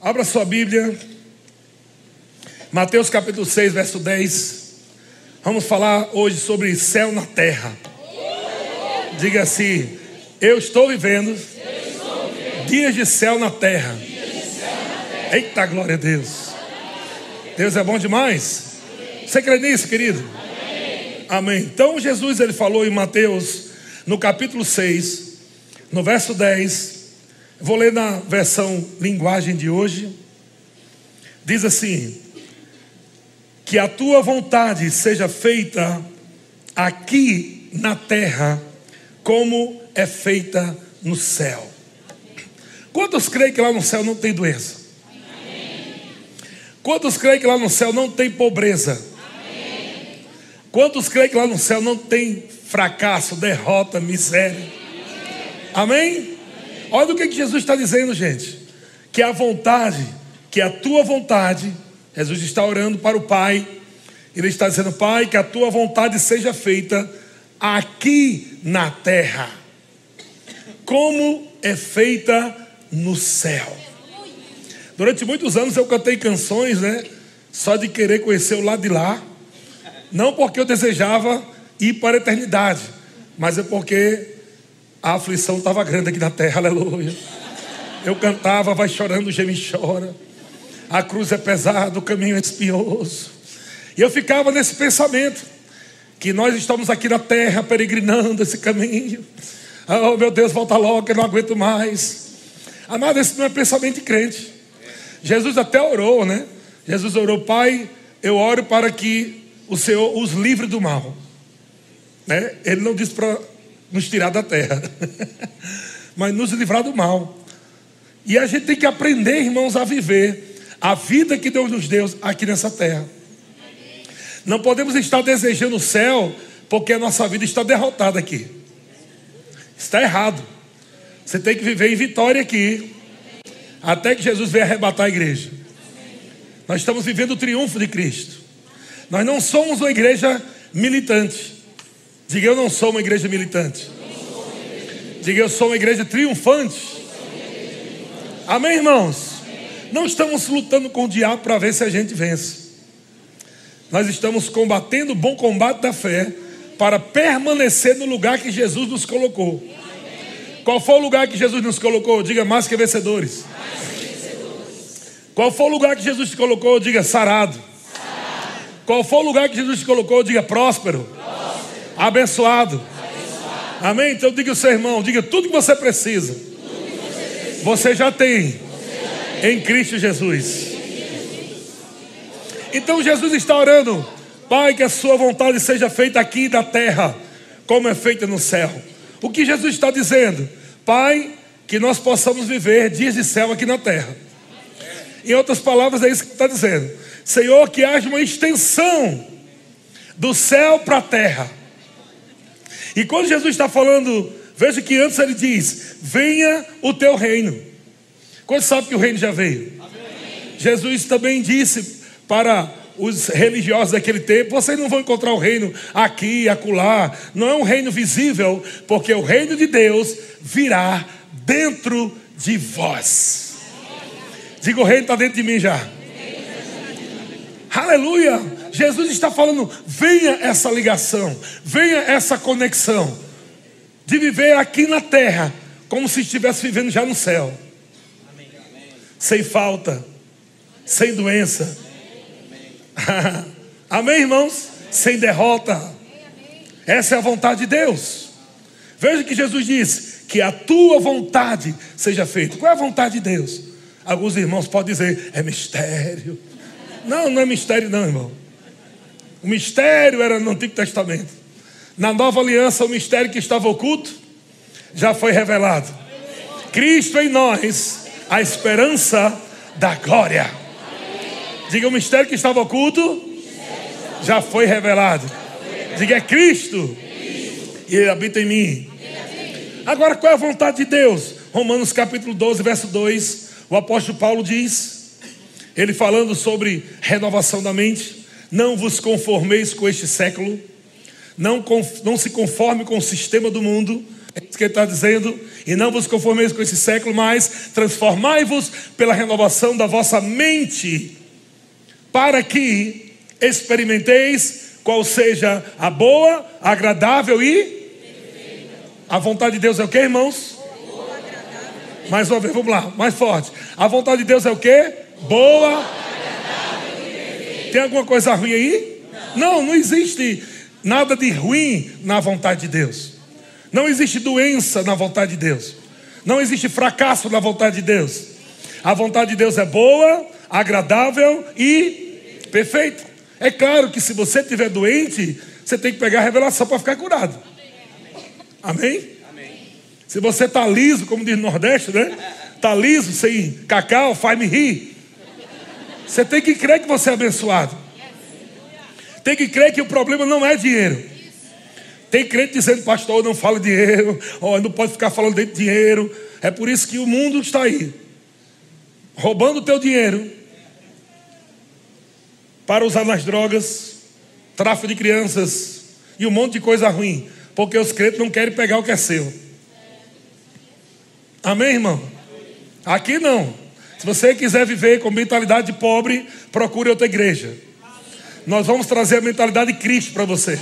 Abra sua Bíblia. Mateus capítulo 6, verso 10. Vamos falar hoje sobre céu na terra. Diga assim: Eu estou vivendo, dias de céu na terra. Eita glória a Deus. Deus é bom demais. Você crê nisso, querido? Amém. Então Jesus ele falou em Mateus, no capítulo 6, no verso 10. Vou ler na versão linguagem de hoje. Diz assim: Que a tua vontade seja feita aqui na terra, como é feita no céu. Quantos creem que lá no céu não tem doença? Quantos creem que lá no céu não tem pobreza? Quantos creem que lá no céu não tem fracasso, derrota, miséria? Amém? Olha o que, Jesus está dizendo, gente. Que a vontade, que a tua vontade, Jesus está orando para o Pai. Ele está dizendo, Pai, que a tua vontade seja feita aqui na terra, como é feita no céu. Durante muitos anos eu cantei canções, né? Só de querer conhecer o lado de lá. Não porque eu desejava ir para a eternidade, mas é porque a aflição estava grande aqui na terra, aleluia. Eu cantava, vai chorando, geme chora. A cruz é pesada, o caminho é espinhoso. E eu ficava nesse pensamento, que nós estamos aqui na terra peregrinando esse caminho. Oh meu Deus, volta logo, eu não aguento mais. Amado, esse não é pensamento de crente. Jesus até orou, né? Jesus orou, Pai, eu oro para que o Senhor os livre do mal. Né? Ele não disse para nos tirar da terra, mas nos livrar do mal. E a gente tem que aprender, irmãos, a viver a vida que Deus nos deu aqui nessa terra. Não podemos estar desejando o céu porque a nossa vida está derrotada aqui. Está errado. Você tem que viver em vitória aqui, até que Jesus venha arrebatar a igreja. Nós estamos vivendo o triunfo de Cristo. Nós não somos uma igreja militante. Diga, eu não sou uma igreja militante. Diga, eu sou uma igreja triunfante. Amém, irmãos? Não estamos lutando com o diabo para ver se a gente vence. Nós estamos combatendo o bom combate da fé para permanecer no lugar que Jesus nos colocou. Qual foi o lugar que Jesus nos colocou? Diga mais que vencedores. Qual foi o lugar que Jesus te colocou? Diga sarado. Qual foi o lugar que Jesus te colocou? Diga próspero abençoado. Amém? Então diga o seu irmão, diga tudo que você precisa. Você já tem em Cristo Jesus. Então Jesus está orando, Pai, que a sua vontade seja feita aqui na terra, como é feita no céu. O que Jesus está dizendo? Pai, que nós possamos viver dias de céu aqui na terra. Em outras palavras, é isso que está dizendo. Senhor, que haja uma extensão do céu para a terra e quando Jesus está falando, veja que antes ele diz: Venha o teu reino. Quando sabe que o reino já veio? Amém. Jesus também disse para os religiosos daquele tempo: vocês não vão encontrar o reino aqui acolá, não é um reino visível, porque o reino de Deus virá dentro de vós. Diga: o reino está dentro de mim já. Aleluia! Jesus está falando: venha essa ligação, venha essa conexão de viver aqui na terra como se estivesse vivendo já no céu, sem falta, sem doença. Amém, Amém irmãos? Sem derrota. Essa é a vontade de Deus. Veja que Jesus diz: que a tua vontade seja feita. Qual é a vontade de Deus? Alguns irmãos podem dizer: é mistério. Não, não é mistério, não, irmão. O mistério era no Antigo Testamento. Na nova aliança, o mistério que estava oculto já foi revelado. Cristo em nós, a esperança da glória. Diga o mistério que estava oculto já foi revelado. Diga é Cristo e ele habita em mim. Agora qual é a vontade de Deus? Romanos capítulo 12, verso 2. O apóstolo Paulo diz, ele falando sobre renovação da mente. Não vos conformeis com este século, não, não se conforme com o sistema do mundo. É isso que ele está dizendo, e não vos conformeis com esse século, mas transformai-vos pela renovação da vossa mente, para que experimenteis qual seja a boa, agradável e a vontade de Deus é o que, irmãos? Mais uma vez, vamos lá, mais forte. A vontade de Deus é o que? Boa. Tem alguma coisa ruim aí? Não, não existe nada de ruim na vontade de Deus. Não existe doença na vontade de Deus. Não existe fracasso na vontade de Deus. A vontade de Deus é boa, agradável e perfeita. É claro que se você estiver doente, você tem que pegar a revelação para ficar curado. Amém? Se você está liso, como diz no Nordeste, né? Está liso, sem cacau, faz-me rir. Você tem que crer que você é abençoado. Tem que crer que o problema não é dinheiro. Tem crente dizendo, pastor, não fala dinheiro, oh, não pode ficar falando de dinheiro. É por isso que o mundo está aí, roubando o teu dinheiro para usar nas drogas, tráfico de crianças e um monte de coisa ruim, porque os crentes não querem pegar o que é seu. Amém, irmão? Aqui não. Se você quiser viver com mentalidade de pobre, procure outra igreja. Nós vamos trazer a mentalidade de Cristo para você.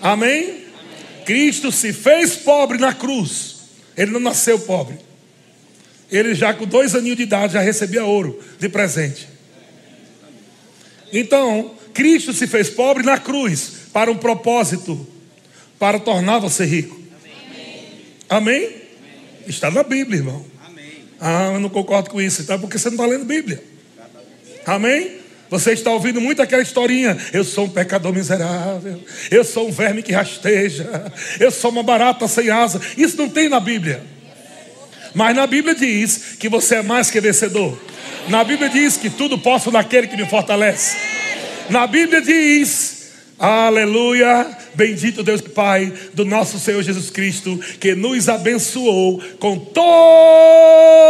Amém? Cristo se fez pobre na cruz. Ele não nasceu pobre. Ele já com dois aninhos de idade já recebia ouro de presente. Então, Cristo se fez pobre na cruz para um propósito, para tornar você rico. Amém? Amém? Está na Bíblia, irmão. Ah, eu não concordo com isso, então, porque você não está lendo Bíblia. Amém? Você está ouvindo muito aquela historinha. Eu sou um pecador miserável. Eu sou um verme que rasteja. Eu sou uma barata sem asa. Isso não tem na Bíblia. Mas na Bíblia diz que você é mais que vencedor. Na Bíblia diz que tudo posso naquele que me fortalece. Na Bíblia diz, aleluia, bendito Deus Pai do nosso Senhor Jesus Cristo, que nos abençoou com toda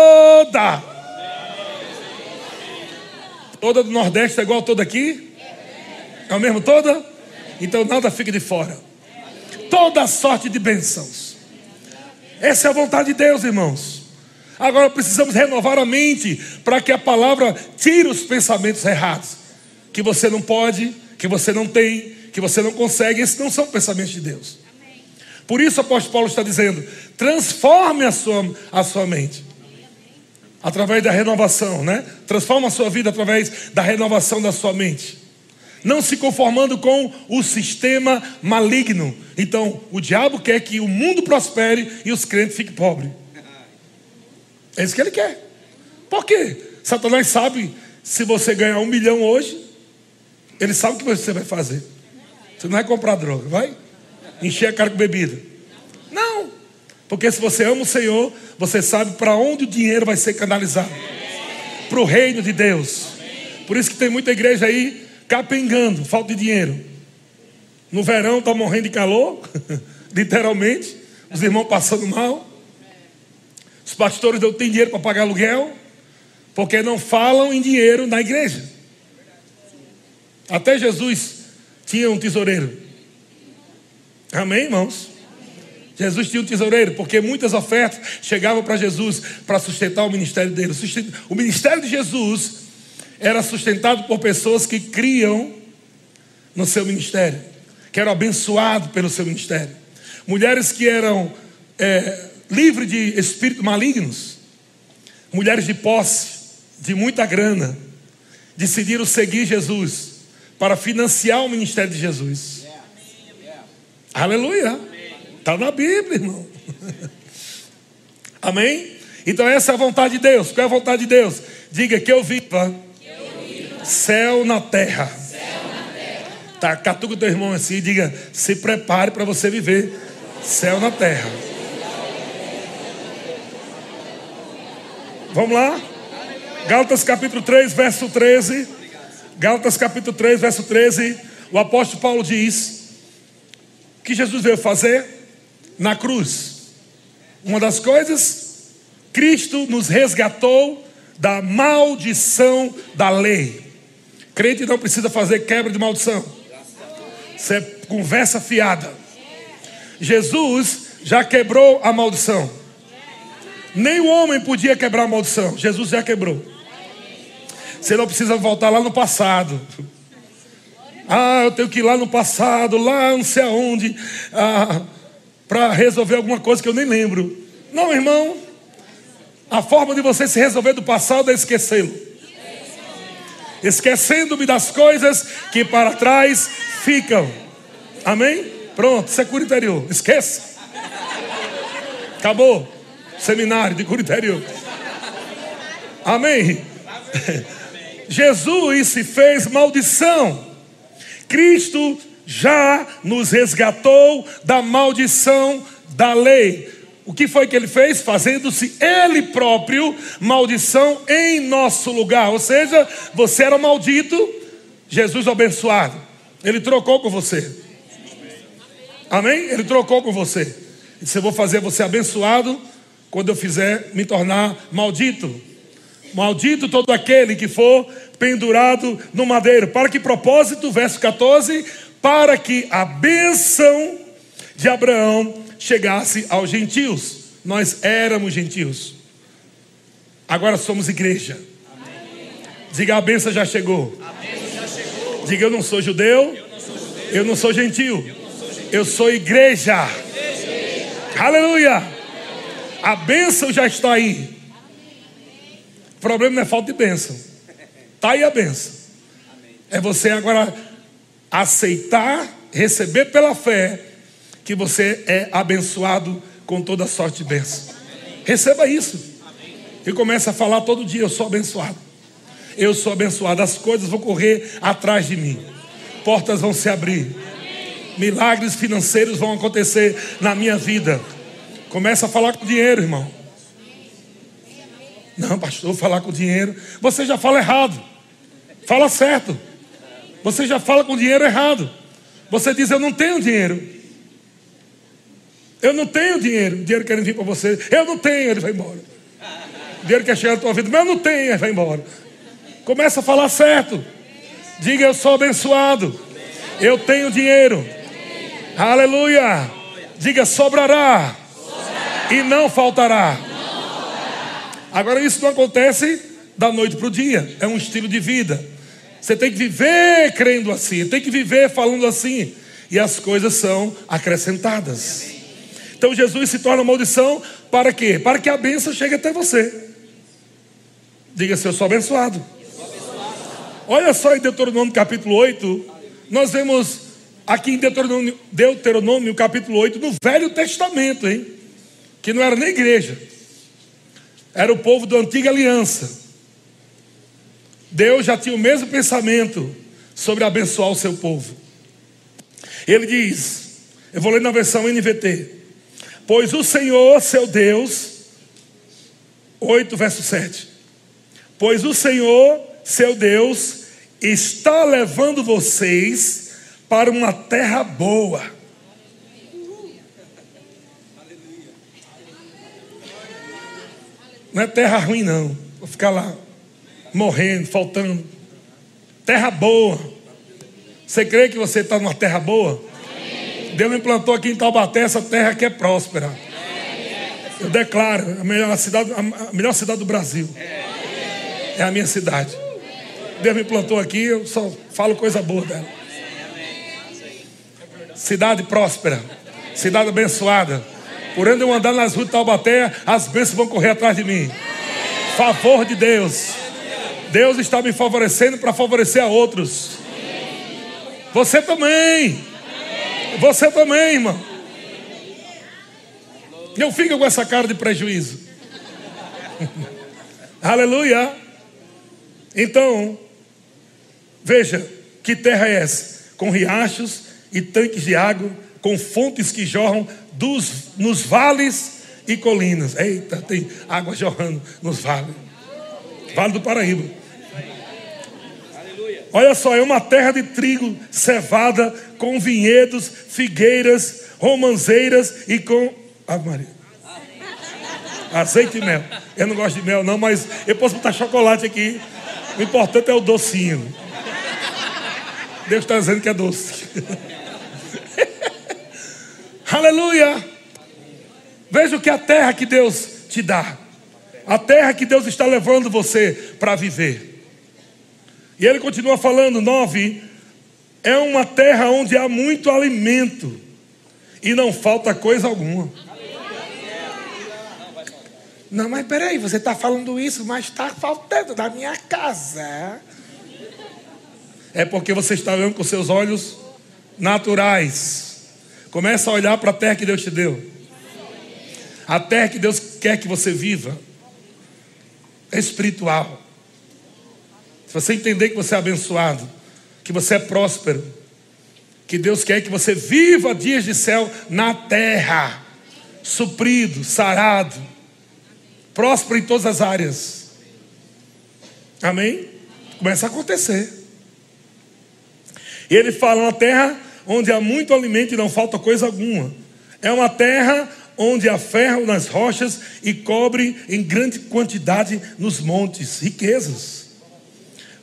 Toda do Nordeste é igual toda aqui? É o mesmo toda? Então nada fica de fora. Toda sorte de bênçãos. Essa é a vontade de Deus, irmãos. Agora precisamos renovar a mente para que a palavra tire os pensamentos errados. Que você não pode, que você não tem, que você não consegue. Esses não são pensamentos de Deus. Por isso o apóstolo Paulo está dizendo: transforme a sua, a sua mente através da renovação, né? Transforma a sua vida através da renovação da sua mente. Não se conformando com o sistema maligno. Então, o diabo quer que o mundo prospere e os crentes fiquem pobres. É isso que ele quer. Por quê? Satanás sabe se você ganhar um milhão hoje, ele sabe o que você vai fazer. Você não vai comprar droga, vai? Encher a cara com bebida. Não. Porque se você ama o Senhor, você sabe para onde o dinheiro vai ser canalizado para o reino de Deus. Por isso que tem muita igreja aí capengando, falta de dinheiro. No verão está morrendo de calor, literalmente. Os irmãos passando mal. Os pastores não têm dinheiro para pagar aluguel, porque não falam em dinheiro na igreja. Até Jesus tinha um tesoureiro. Amém, irmãos? Jesus tinha um tesoureiro, porque muitas ofertas chegavam para Jesus para sustentar o ministério dele. O ministério de Jesus era sustentado por pessoas que criam no seu ministério, que eram abençoados pelo seu ministério. Mulheres que eram é, livres de espíritos malignos, mulheres de posse, de muita grana, decidiram seguir Jesus para financiar o ministério de Jesus. Yeah. Yeah. Aleluia. Está na Bíblia, irmão. Amém? Então essa é a vontade de Deus. Qual é a vontade de Deus? Diga que eu viva, que eu viva. Céu, na terra. Tá, catuca o teu irmão assim e diga: se prepare para você viver céu na terra. Vamos lá? Gálatas capítulo 3, verso 13. Gálatas capítulo 3, verso 13. O apóstolo Paulo diz: que Jesus veio fazer? na cruz. Uma das coisas, Cristo nos resgatou da maldição da lei. Crente não precisa fazer quebra de maldição. Isso é conversa fiada. Jesus já quebrou a maldição. Nem o homem podia quebrar a maldição. Jesus já quebrou. Você não precisa voltar lá no passado. Ah, eu tenho que ir lá no passado, lá não sei aonde, ah, para resolver alguma coisa que eu nem lembro. Não, irmão. A forma de você se resolver do passado é esquecê-lo. Esquecendo-me das coisas que para trás ficam. Amém? Pronto, isso é cura interior. Esqueça. Acabou. Seminário de cura interior. Amém? Jesus se fez maldição. Cristo já nos resgatou da maldição da lei. O que foi que ele fez? Fazendo-se ele próprio maldição em nosso lugar. Ou seja, você era maldito, Jesus abençoado. Ele trocou com você. Amém? Ele trocou com você. Disse: Eu vou fazer você abençoado quando eu fizer me tornar maldito. Maldito todo aquele que for pendurado no madeiro. Para que propósito? Verso 14: Para que a bênção de Abraão chegasse aos gentios. Nós éramos gentios. Agora somos igreja. Amém. Diga a benção já chegou. já chegou. Diga eu não sou judeu. Eu não sou, judeu. Eu não sou gentil. Eu, sou, eu sou igreja. igreja. Aleluia. A bênção já está aí. O problema não é falta de bênção. Está aí a bênção. É você agora aceitar, receber pela fé que você é abençoado com toda sorte de bênção. Receba isso. E começa a falar todo dia: Eu sou abençoado. Eu sou abençoado. As coisas vão correr atrás de mim. Portas vão se abrir. Milagres financeiros vão acontecer na minha vida. Começa a falar com dinheiro, irmão. Não, pastor, falar com dinheiro. Você já fala errado. Fala certo. Você já fala com dinheiro errado. Você diz: Eu não tenho dinheiro. Eu não tenho dinheiro. Dinheiro querendo vir para você. Eu não tenho, ele vai embora. Dinheiro quer chegar na tua vida, mas eu não tenho, ele vai embora. Começa a falar certo. Diga, eu sou abençoado. Eu tenho dinheiro. Aleluia. Diga, sobrará. E não faltará. Agora, isso não acontece da noite para o dia. É um estilo de vida. Você tem que viver crendo assim. Tem que viver falando assim. E as coisas são acrescentadas. Então Jesus se torna maldição para quê? Para que a bênção chegue até você. Diga se eu sou abençoado. Olha só em Deuteronômio capítulo 8, nós vemos aqui em Deuteronômio, Deuteronômio capítulo 8, no Velho Testamento, hein? Que não era nem igreja. Era o povo da antiga aliança. Deus já tinha o mesmo pensamento sobre abençoar o seu povo. Ele diz, eu vou ler na versão NVT. Pois o Senhor, seu Deus, 8, verso 7. Pois o Senhor, seu Deus, está levando vocês para uma terra boa. Não é terra ruim, não. Vou ficar lá morrendo, faltando. Terra boa. Você crê que você está numa terra boa? Deus me plantou aqui em Taubaté, essa terra que é próspera. Eu declaro, a melhor cidade, a melhor cidade do Brasil. É a minha cidade. Deus me plantou aqui, eu só falo coisa boa dela. Cidade próspera, cidade abençoada. Por onde eu andar nas ruas de Taubaté, as bênçãos vão correr atrás de mim. Favor de Deus. Deus está me favorecendo para favorecer a outros. Você também. Você também, irmão. Não fica com essa cara de prejuízo. Aleluia. Então, veja que terra é essa? Com riachos e tanques de água, com fontes que jorram dos, nos vales e colinas. Eita, tem água jorrando nos vales. Vale do Paraíba. Olha só, é uma terra de trigo, cevada, com vinhedos, figueiras, romanzeiras e com. Ah, Maria. Azeite e mel. Eu não gosto de mel, não, mas eu posso botar chocolate aqui. O importante é o docinho. Deus está dizendo que é doce. Aleluia! Veja o que a terra que Deus te dá. A terra que Deus está levando você para viver. E ele continua falando, nove, é uma terra onde há muito alimento e não falta coisa alguma. Não, mas peraí, você está falando isso, mas está faltando da minha casa. É porque você está olhando com seus olhos naturais. Começa a olhar para a terra que Deus te deu. A terra que Deus quer que você viva é espiritual. Se você entender que você é abençoado, que você é próspero, que Deus quer que você viva dias de céu na terra, suprido, sarado, próspero em todas as áreas. Amém? Começa a acontecer. E ele fala: uma terra onde há muito alimento e não falta coisa alguma. É uma terra onde há ferro nas rochas e cobre em grande quantidade nos montes, riquezas.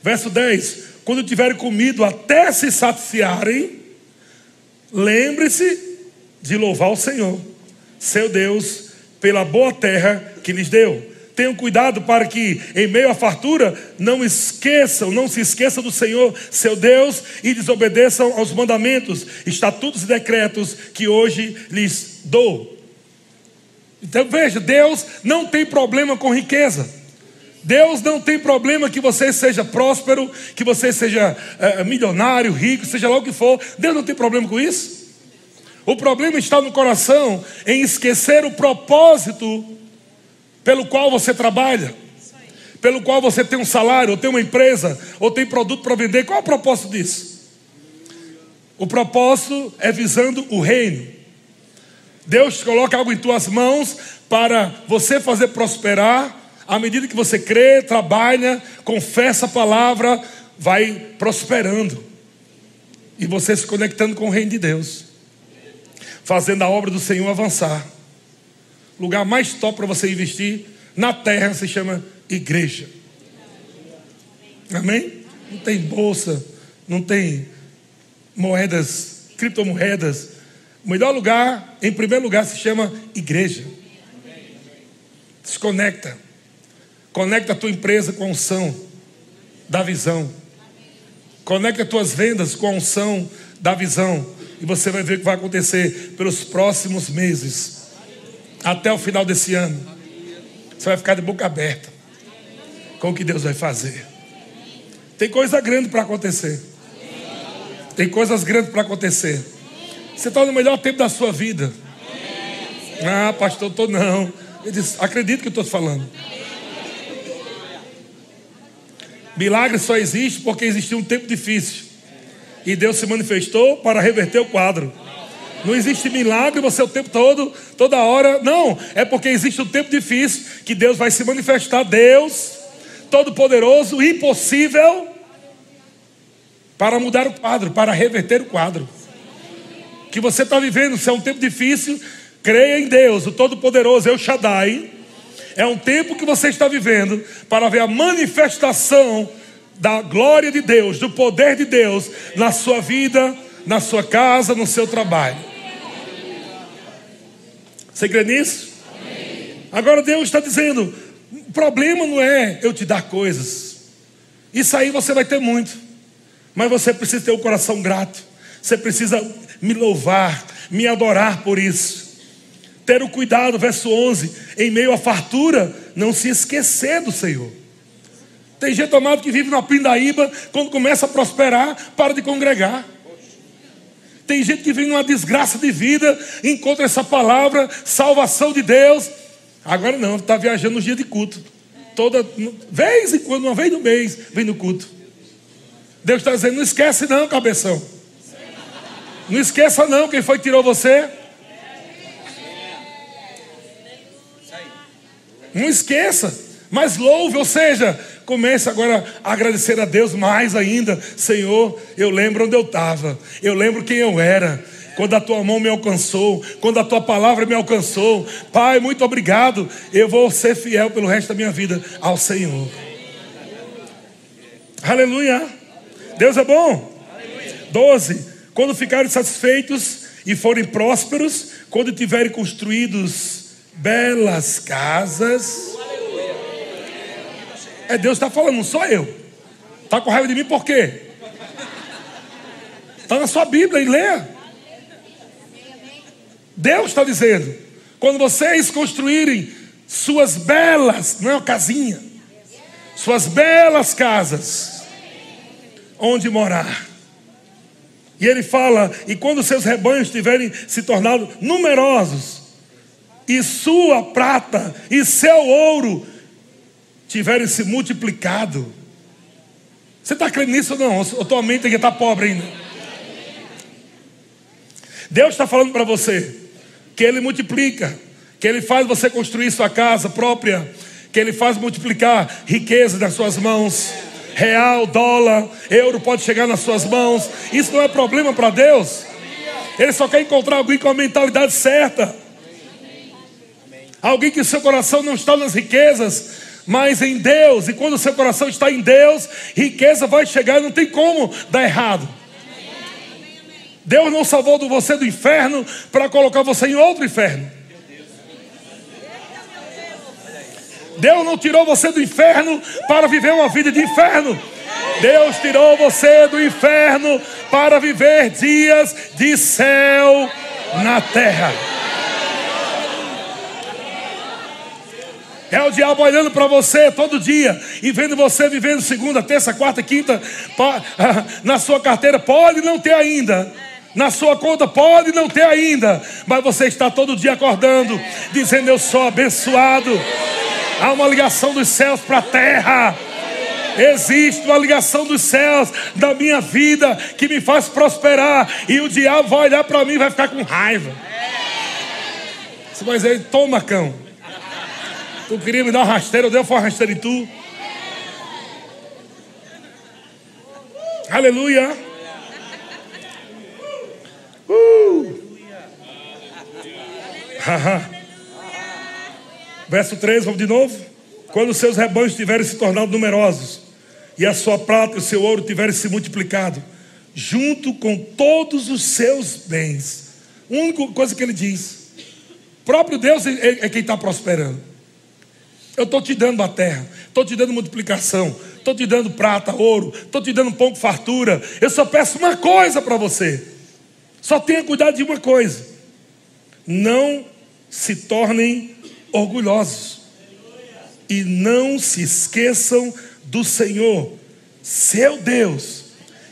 Verso 10: Quando tiverem comido até se saciarem, lembre-se de louvar o Senhor, seu Deus, pela boa terra que lhes deu. Tenham cuidado para que, em meio à fartura, não esqueçam, não se esqueçam do Senhor, seu Deus, e desobedeçam aos mandamentos, estatutos e decretos que hoje lhes dou. Então veja, Deus não tem problema com riqueza. Deus não tem problema que você seja próspero, que você seja é, milionário, rico, seja lá o que for. Deus não tem problema com isso. O problema está no coração em esquecer o propósito pelo qual você trabalha, pelo qual você tem um salário, ou tem uma empresa, ou tem produto para vender. Qual é o propósito disso? O propósito é visando o reino. Deus coloca algo em tuas mãos para você fazer prosperar. À medida que você crê, trabalha, confessa a palavra, vai prosperando. E você se conectando com o reino de Deus. Fazendo a obra do Senhor avançar. Lugar mais top para você investir na terra se chama igreja. Amém? Não tem bolsa, não tem moedas, criptomoedas, o melhor lugar, em primeiro lugar, se chama igreja. Desconecta. Conecta a tua empresa com a unção da visão. Conecta as tuas vendas com a unção da visão. E você vai ver o que vai acontecer pelos próximos meses. Até o final desse ano. Você vai ficar de boca aberta com o que Deus vai fazer. Tem coisa grande para acontecer. Tem coisas grandes para acontecer. Você está no melhor tempo da sua vida. Ah, pastor, estou não. Ele diz, acredito que estou falando. Milagre só existe porque existiu um tempo difícil. E Deus se manifestou para reverter o quadro. Não existe milagre você o tempo todo, toda hora. Não, é porque existe um tempo difícil que Deus vai se manifestar. Deus, todo-poderoso, impossível, para mudar o quadro, para reverter o quadro que você está vivendo, se é um tempo difícil, creia em Deus, o Todo-Poderoso, El Shaddai. É um tempo que você está vivendo para ver a manifestação da glória de Deus, do poder de Deus na sua vida, na sua casa, no seu trabalho. Você crê nisso? Amém. Agora Deus está dizendo: o problema não é eu te dar coisas. Isso aí você vai ter muito. Mas você precisa ter o um coração grato. Você precisa me louvar, me adorar por isso. Ter o cuidado, verso 11, em meio à fartura, não se esquecer do Senhor. Tem gente amado que vive na pindaíba, quando começa a prosperar, para de congregar. Tem gente que vive numa desgraça de vida, encontra essa palavra, salvação de Deus. Agora não, está viajando nos dias de culto. Toda vez em quando, uma vez no mês, vem no culto. Deus está dizendo: não esquece, não, cabeção. Não esqueça não quem foi que tirou você. Não esqueça, mas louve, ou seja, comece agora a agradecer a Deus mais ainda. Senhor, eu lembro onde eu estava, eu lembro quem eu era, quando a tua mão me alcançou, quando a tua palavra me alcançou. Pai, muito obrigado. Eu vou ser fiel pelo resto da minha vida ao Senhor. Aleluia. Deus é bom. Doze. Quando ficarem satisfeitos e forem prósperos, quando tiverem construídos belas casas. É Deus que está falando, não sou eu. Está com raiva de mim por quê? Está na sua Bíblia e leia. Deus está dizendo: quando vocês construírem suas belas, não é uma casinha, suas belas casas, onde morar. E ele fala: e quando seus rebanhos tiverem se tornado numerosos, e sua prata e seu ouro tiverem se multiplicado. Você está crendo nisso ou não? Ou tua mente aqui está pobre ainda? Deus está falando para você que Ele multiplica, que Ele faz você construir sua casa própria, que Ele faz multiplicar riqueza nas suas mãos. Real, dólar, euro pode chegar nas suas mãos. Isso não é problema para Deus. Ele só quer encontrar alguém com a mentalidade certa. Alguém que seu coração não está nas riquezas, mas em Deus. E quando o seu coração está em Deus, riqueza vai chegar, não tem como dar errado. Deus não salvou você do inferno para colocar você em outro inferno. Deus não tirou você do inferno para viver uma vida de inferno. Deus tirou você do inferno para viver dias de céu na terra. É o diabo olhando para você todo dia e vendo você vivendo segunda, terça, quarta, quinta na sua carteira. Pode não ter ainda. Na sua conta pode não ter ainda, mas você está todo dia acordando, dizendo: Eu sou abençoado. Há uma ligação dos céus para a terra. Existe uma ligação dos céus da minha vida que me faz prosperar. E o diabo vai olhar para mim e vai ficar com raiva. Você vai dizer: Toma, cão. Tu queria me dar uma rasteira, eu dei uma rasteira em tu. Aleluia. Uh. Verso 3, vamos de novo. Quando seus rebanhos tiverem se tornado numerosos, e a sua prata e o seu ouro tiverem se multiplicado, junto com todos os seus bens. A única coisa que ele diz: próprio Deus é, é quem está prosperando. Eu estou te dando a terra, estou te dando multiplicação, estou te dando prata, ouro, estou te dando pão com fartura. Eu só peço uma coisa para você. Só tenha cuidado de uma coisa: não se tornem orgulhosos e não se esqueçam do Senhor, seu Deus,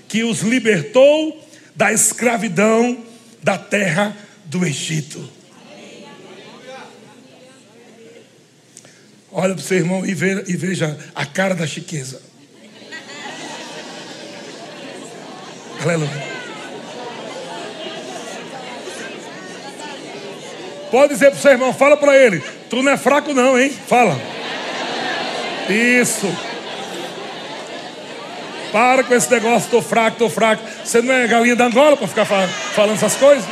que os libertou da escravidão da terra do Egito. Olha para o seu irmão e, veja a cara da chiqueza. Aleluia. Pode dizer para o seu irmão, fala para ele. Tu não é fraco, não, hein? Fala. Isso. Para com esse negócio, estou fraco, estou fraco. Você não é galinha da Angola para ficar falando essas coisas?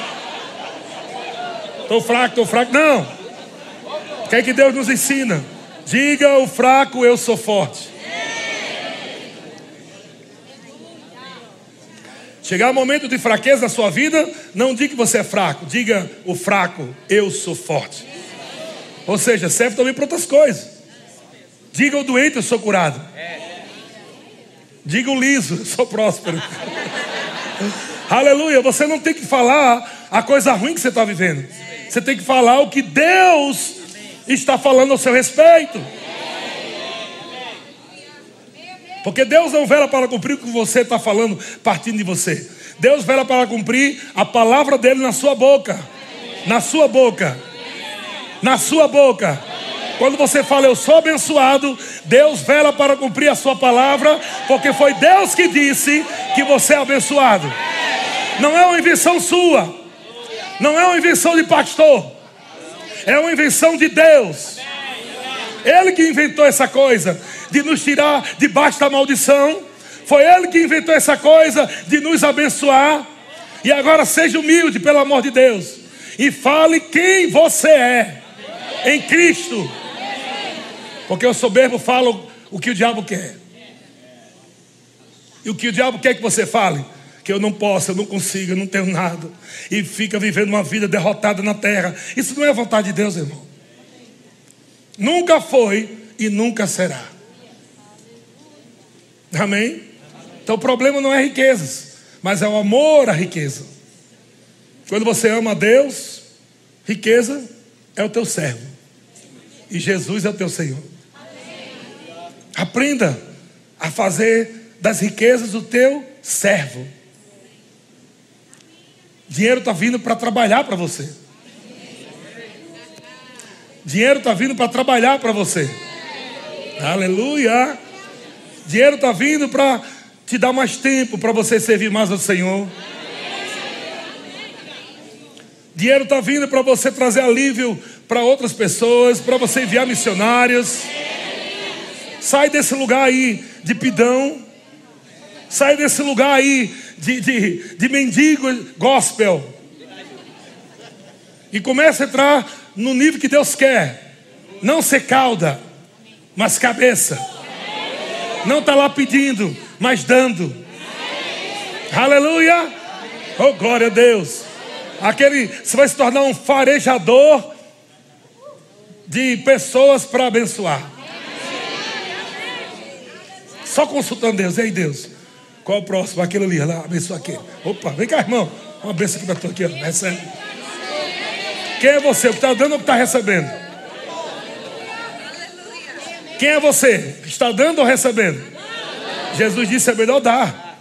Estou fraco, estou fraco. Não. O que é que Deus nos ensina? Diga o fraco, eu sou forte. Chegar o momento de fraqueza na sua vida, não diga que você é fraco, diga o fraco, eu sou forte. Ou seja, serve também para outras coisas. Diga o doente, eu sou curado. Diga o liso, eu sou próspero. Aleluia. Você não tem que falar a coisa ruim que você está vivendo. Você tem que falar o que Deus está falando ao seu respeito. Porque Deus não vela para cumprir o que você está falando partindo de você. Deus vela para cumprir a palavra dele na sua boca. Na sua boca. Na sua boca. Quando você fala eu sou abençoado, Deus vela para cumprir a sua palavra, porque foi Deus que disse que você é abençoado. Não é uma invenção sua. Não é uma invenção de pastor. É uma invenção de Deus. Ele que inventou essa coisa de nos tirar debaixo da maldição. Foi Ele que inventou essa coisa de nos abençoar. E agora seja humilde, pelo amor de Deus. E fale quem você é em Cristo. Porque o soberbo fala o que o diabo quer. E o que o diabo quer que você fale? Que eu não posso, eu não consigo, eu não tenho nada, e fica vivendo uma vida derrotada na terra. Isso não é a vontade de Deus, irmão. Nunca foi e nunca será. Amém? Então o problema não é riquezas, mas é o amor à riqueza. Quando você ama a Deus, riqueza é o teu servo. E Jesus é o teu Senhor. Aprenda a fazer das riquezas o teu servo. Dinheiro está vindo para trabalhar para você. Dinheiro está vindo para trabalhar para você. Aleluia. Dinheiro está vindo para te dar mais tempo para você servir mais ao Senhor. Dinheiro está vindo para você trazer alívio para outras pessoas, para você enviar missionários. Sai desse lugar aí de pidão. Sai desse lugar aí de, de, de mendigo gospel. E comece a entrar no nível que Deus quer. Não ser cauda, mas cabeça. Não está lá pedindo, mas dando. Aleluia! Oh, glória a Deus. Aquele, você vai se tornar um farejador de pessoas para abençoar. Só consultando Deus. E aí, Deus? Qual o próximo? Aquele ali, lá, abençoa aquele. Opa, vem cá, irmão. Uma benção aqui para tu aqui, ó. Recebe. Quem é você? O que está dando ou o que está recebendo? Quem é você? Está dando ou recebendo? Jesus disse: é melhor dar.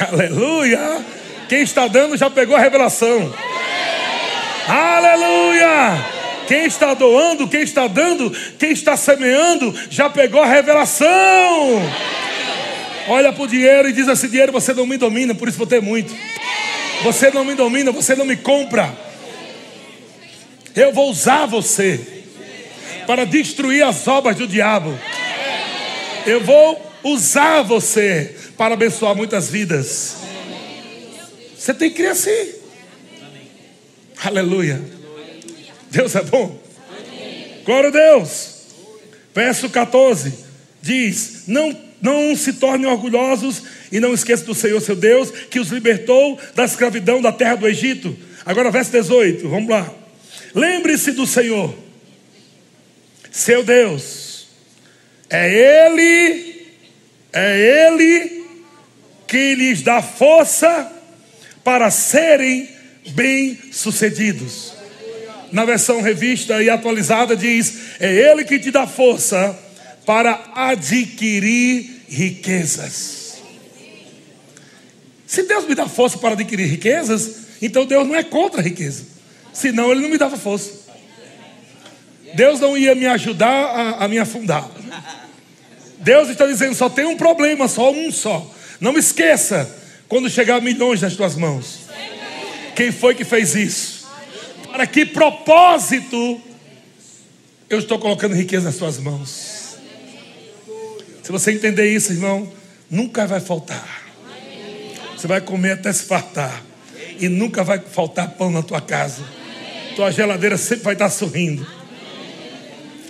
Aleluia. Quem está dando já pegou a revelação. Aleluia. Quem está doando, quem está dando, quem está semeando, já pegou a revelação. Olha para o dinheiro e diz assim: dinheiro você não me domina, por isso vou ter muito. Você não me domina, você não me compra. Eu vou usar você para destruir as obras do diabo. Eu vou usar você para abençoar muitas vidas. Você tem que crer assim. Aleluia. Deus é bom. Glória a Deus. Verso 14 diz: Não, não se tornem orgulhosos e não esqueçam do Senhor seu Deus, que os libertou da escravidão da terra do Egito. Agora, verso 18, vamos lá. Lembre-se do Senhor, seu Deus, é Ele, é Ele que lhes dá força para serem bem-sucedidos. Na versão revista e atualizada diz: é Ele que te dá força para adquirir riquezas. Se Deus me dá força para adquirir riquezas, então Deus não é contra a riqueza. Senão Ele não me dava força. Deus não ia me ajudar a, a me afundar. Deus está dizendo: só tem um problema, só um só. Não esqueça quando chegar milhões nas tuas mãos. Quem foi que fez isso? Para que propósito eu estou colocando riqueza nas tuas mãos? Se você entender isso, irmão, nunca vai faltar. Você vai comer até se fartar. E nunca vai faltar pão na tua casa. Tua geladeira sempre vai estar sorrindo.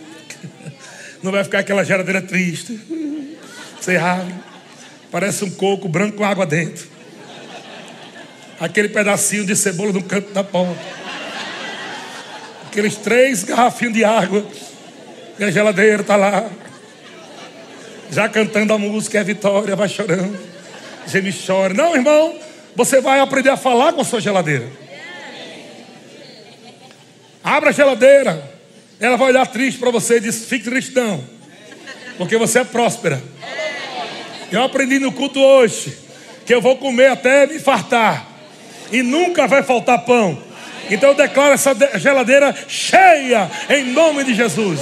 Não vai ficar aquela geladeira triste. Você. Parece um coco branco com água dentro. Aquele pedacinho de cebola no canto da porta. Aqueles três garrafinhos de água. E a geladeira está lá. Já cantando a música, é vitória, vai chorando. Geme chora. Não, irmão. Você vai aprender a falar com a sua geladeira. Abra a geladeira. Ela vai olhar triste para você e diz: Fique triste, não. Porque você é próspera. Eu aprendi no culto hoje que eu vou comer até me fartar. E nunca vai faltar pão. Então eu declaro essa geladeira cheia em nome de Jesus.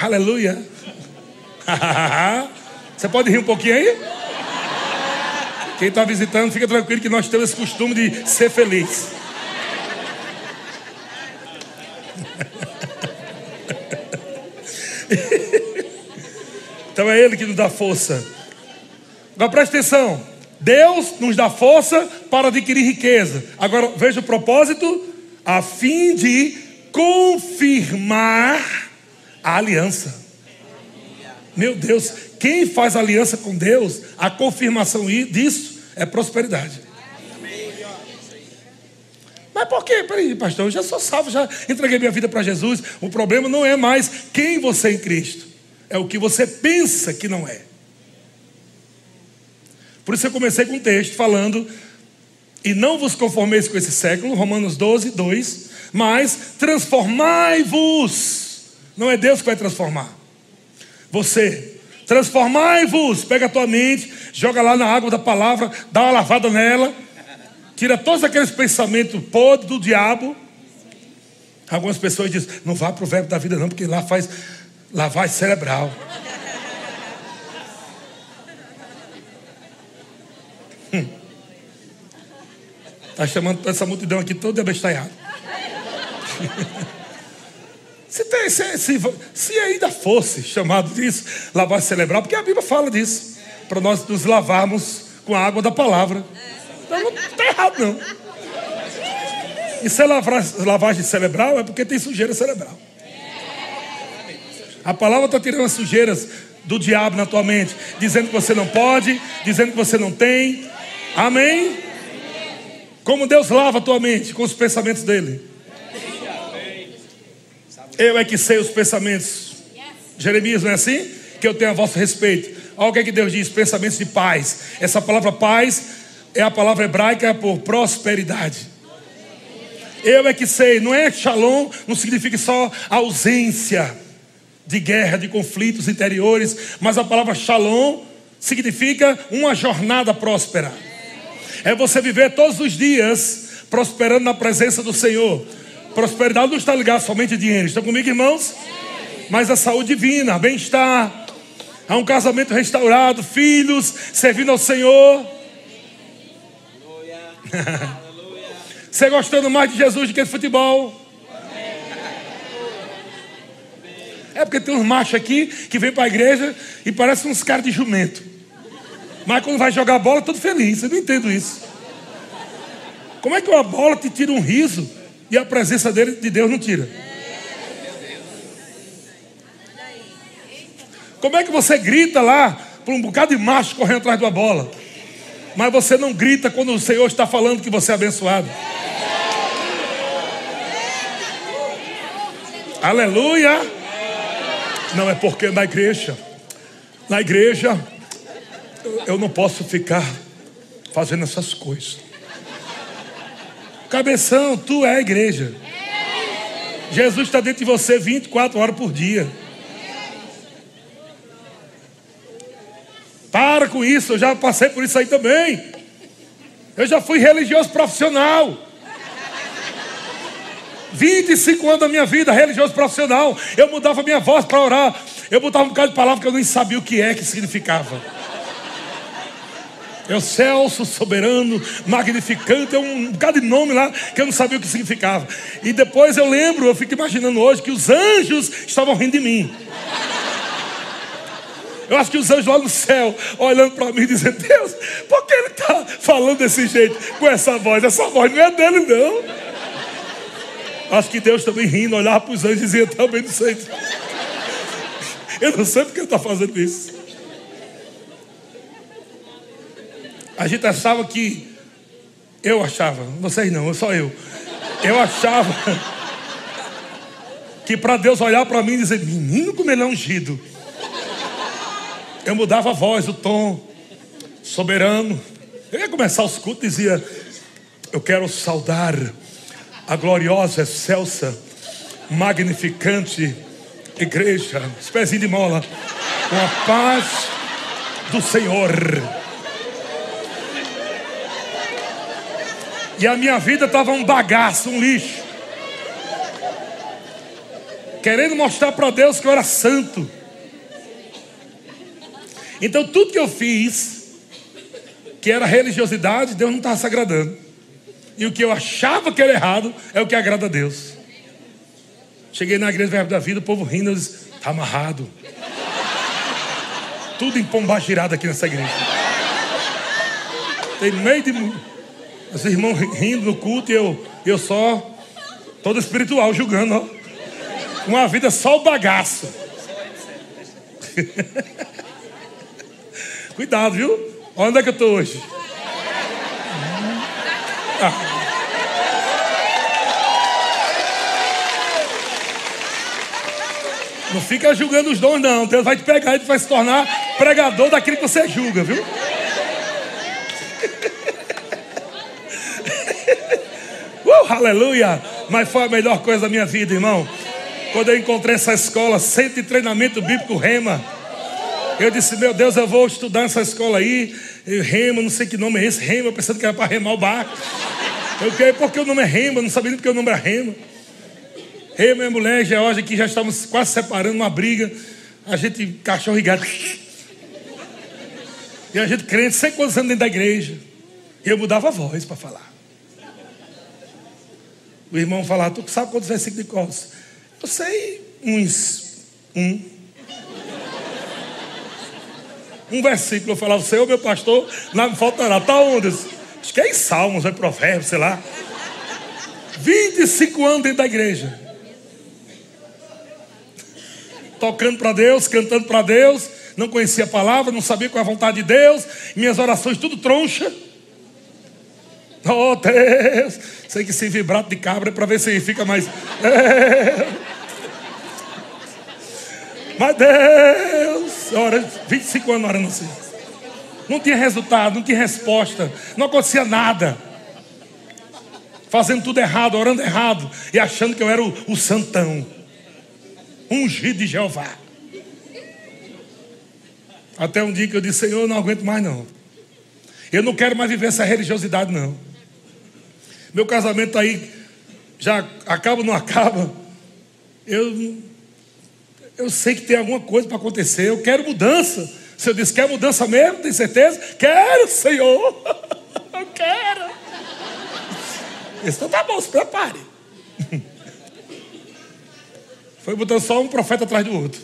Aleluia. Você pode rir um pouquinho aí? Quem está visitando, fica tranquilo que nós temos esse costume de ser feliz. Então é Ele que nos dá força. Agora preste atenção: Deus nos dá força para adquirir riqueza. Agora veja o propósito: a fim de confirmar a aliança. Meu Deus, quem faz aliança com Deus, a confirmação disso é prosperidade. Mas por quê? Peraí, pastor, eu já sou salvo, já entreguei minha vida para Jesus. O problema não é mais quem você é em Cristo, é o que você pensa que não é. Por isso eu comecei com um texto falando, e não vos conformeis com esse século, Romanos 12, 2, mas transformai-vos. Não é Deus que vai transformar. Você. Transformai-vos. Pega a tua mente, joga lá na água da palavra, dá uma lavada nela Tira todos aqueles pensamentos podres do diabo. Algumas pessoas dizem, não vá para o verbo da vida não, porque lá faz lavagem cerebral. Está hum. chamando essa multidão aqui toda abestalhada. se, tem, se, se, se, ainda fosse chamado disso, lavagem cerebral, porque a Bíblia fala disso, para nós nos lavarmos com a água da palavra. Então não está errado, não. E se é lavagem cerebral, é porque tem sujeira cerebral. A palavra está tirando as sujeiras do diabo na tua mente, dizendo que você não pode, dizendo que você não tem. Amém? Como Deus lava a tua mente com os pensamentos dele. Eu é que sei os pensamentos. Jeremias não é assim? Que eu tenho a vosso respeito. Olha o que, é que Deus diz: pensamentos de paz. Essa palavra paz é a palavra hebraica por prosperidade. Eu é que sei, não é shalom, não significa só ausência de guerra, de conflitos interiores, mas a palavra shalom significa uma jornada próspera. É você viver todos os dias prosperando na presença do Senhor. Prosperidade não está ligada somente a dinheiro. Estão comigo, irmãos? Mas a saúde divina, bem-estar, a um casamento restaurado, filhos servindo ao Senhor Você gostando mais de Jesus do que de futebol? É porque tem uns machos aqui que vem para a igreja e parecem uns caras de jumento. Mas quando vai jogar bola, todo feliz. Eu não entendo isso. Como é que uma bola te tira um riso e a presença dele, de Deus não tira? Como é que você grita lá para um bocado de macho correndo atrás de uma bola? Mas você não grita quando o Senhor está falando que você é abençoado. Aleluia. Não é porque na igreja, na igreja, eu não posso ficar fazendo essas coisas. Cabeção, tu é a igreja. Jesus está dentro de você 24 horas por dia. Para com isso, eu já passei por isso aí também. Eu já fui religioso profissional. 25 anos da minha vida, religioso profissional. Eu mudava minha voz para orar. Eu botava um bocado de palavra que eu nem sabia o que é que significava. É o Celso, soberano, magnificante, é um bocado de nome lá que eu não sabia o que significava. E depois eu lembro, eu fico imaginando hoje que os anjos estavam rindo de mim. Eu acho que os anjos lá no céu, olhando para mim, dizendo: Deus, por que ele está falando desse jeito, com essa voz? Essa voz não é dele, não. Acho que Deus também rindo, olhava para os anjos e dizia: Também não sei. Eu não sei porque ele está fazendo isso. A gente achava que. Eu achava, vocês não, só eu. Eu achava que para Deus olhar para mim e dizer: Menino, como ele é ungido. Eu mudava a voz, o tom, soberano. Eu ia começar os cultos e dizia: Eu quero saudar a gloriosa, excelsa, magnificante igreja, os pezinhos de mola, com a paz do Senhor. E a minha vida estava um bagaço, um lixo. Querendo mostrar para Deus que eu era santo. Então tudo que eu fiz, que era religiosidade, Deus não estava se agradando. E o que eu achava que era errado é o que agrada a Deus. Cheguei na igreja Verbo da Vida, o povo rindo, eu disse, está amarrado. Tudo em pomba girada aqui nessa igreja. Tem meio de. Os irmãos rindo no culto e eu, eu só, todo espiritual, julgando, ó. Uma vida só o bagaço. Cuidado, viu? Onde é que eu estou hoje? Ah. Não fica julgando os dons, não. Deus vai te pegar e vai se tornar pregador daquilo que você julga, viu? Aleluia! Mas foi a melhor coisa da minha vida, irmão. Quando eu encontrei essa escola, Centro de Treinamento Bíblico Rema. Eu disse, meu Deus, eu vou estudar nessa escola aí. Rema, não sei que nome é esse, rema, pensando que era para remar o barco. Eu queria, porque o nome é rema, não sabia nem porque o nome era rema. E minha mulher, Georgia, que já estávamos quase separando, uma briga. A gente, cachorro e gato. E a gente crente, sei quantos anos dentro da igreja. E eu mudava a voz para falar. O irmão falava, tu sabe quantos versículos de costas? Eu sei uns. Um. Um versículo, eu falava, Senhor, meu pastor, não me faltará. Está onde? Acho que é em Salmos, é provérbio, sei lá. 25 anos dentro da igreja tocando para Deus, cantando para Deus, não conhecia a palavra, não sabia qual é a vontade de Deus, minhas orações tudo troncha. Oh Deus, sei que esse vibrato de cabra é para ver se fica mais. É. Mas Deus, ora, 25 anos orando assim. Não tinha resultado, não tinha resposta, não acontecia nada. Fazendo tudo errado, orando errado e achando que eu era o, o santão ungido de Jeová. Até um dia que eu disse, Senhor, eu não aguento mais não. Eu não quero mais viver essa religiosidade não. Meu casamento tá aí já acaba ou não acaba. Eu eu sei que tem alguma coisa para acontecer. Eu quero mudança. Eu disse, quer mudança mesmo? Tem certeza? Quero, Senhor. eu quero. Então tá bom, se prepare. Foi botando só um profeta atrás do outro.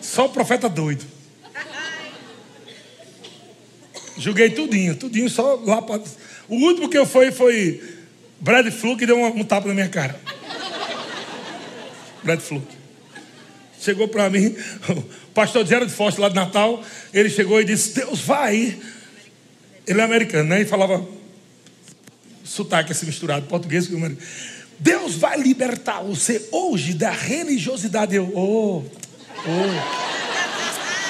Só o profeta doido. Julguei tudinho, tudinho só lá para. O último que eu fui foi Brad Fluke deu um, um tapa na minha cara. Brad Fluke. Chegou para mim, o pastor Gerald Foster lá de Natal, ele chegou e disse: Deus vai. Ele é americano, né? E falava sotaque assim misturado, português com americano. Deus vai libertar você hoje da religiosidade. Eu, oh, oh.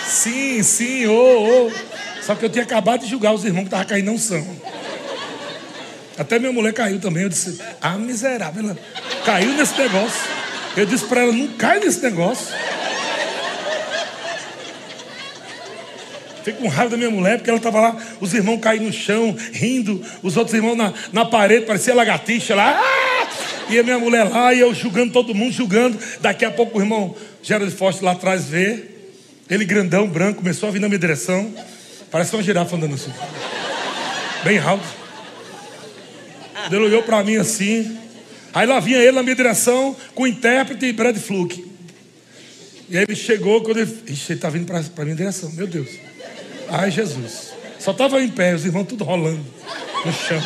Sim, sim, oh, oh. Só que eu tinha acabado de julgar os irmãos que estavam caindo, não são. Até minha mulher caiu também. Eu disse, ah, miserável. Ela caiu nesse negócio. Eu disse para ela, não cai nesse negócio. Fiquei com raiva da minha mulher, porque ela estava lá, os irmãos caíram no chão, rindo, os outros irmãos na, na parede, parecia lagartixa lá. Ah! E a minha mulher lá, e eu julgando todo mundo, julgando. Daqui a pouco o irmão Gerald Forte lá atrás vê. Ele grandão, branco, começou a vir na minha direção. Parece uma girafa andando assim. Bem alto. Ele olhou para mim assim. Aí lá vinha ele na minha direção com o intérprete e Brad Fluke. E aí ele chegou quando ele. Ixi, ele está vindo para a minha direção, meu Deus. Ai, Jesus. Só estava em pé, os irmãos tudo rolando no chão.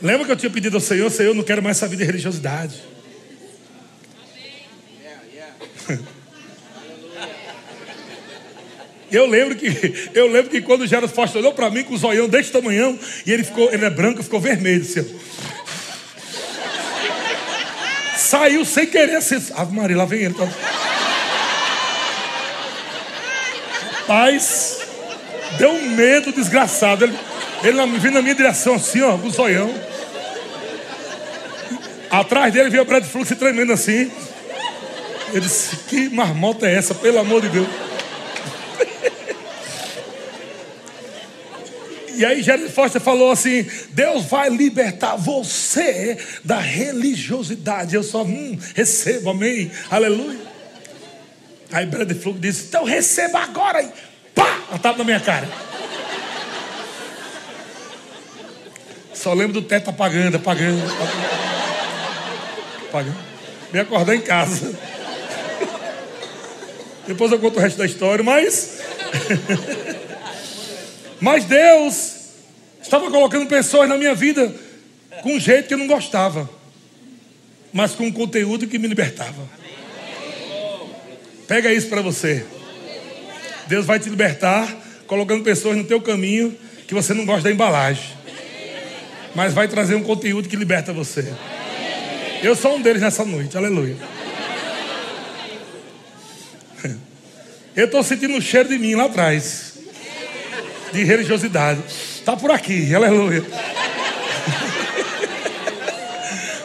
Lembra que eu tinha pedido ao Senhor, Senhor, eu não quero mais essa vida de religiosidade. Eu lembro que eu lembro que quando o Gerard Foster olhou para mim com o zoião deste tamanhão e ele ficou, ele é branco, ficou vermelho, assim. Saiu sem querer assim. Ave Maria, lá vem ele. Tá... Deu um medo desgraçado. Ele, ele vindo na minha direção assim, ó, com o zoião. Atrás dele veio o Brad Fluxo tremendo assim. Ele disse: Que marmota é essa, pelo amor de Deus? E aí Jerry Foster falou assim: Deus vai libertar você da religiosidade. Eu só, hum, recebo, amém, aleluia. Aí Brad Fluke disse: Então receba agora. E pá, ela estava na minha cara. Só lembro do teto apagando, apagando. apagando. Me acordar em casa. Depois eu conto o resto da história, mas. mas Deus estava colocando pessoas na minha vida com um jeito que eu não gostava, mas com um conteúdo que me libertava. Pega isso para você. Deus vai te libertar colocando pessoas no teu caminho que você não gosta da embalagem, mas vai trazer um conteúdo que liberta você. Eu sou um deles nessa noite, aleluia. Eu estou sentindo o cheiro de mim lá atrás. De religiosidade. Está por aqui, aleluia.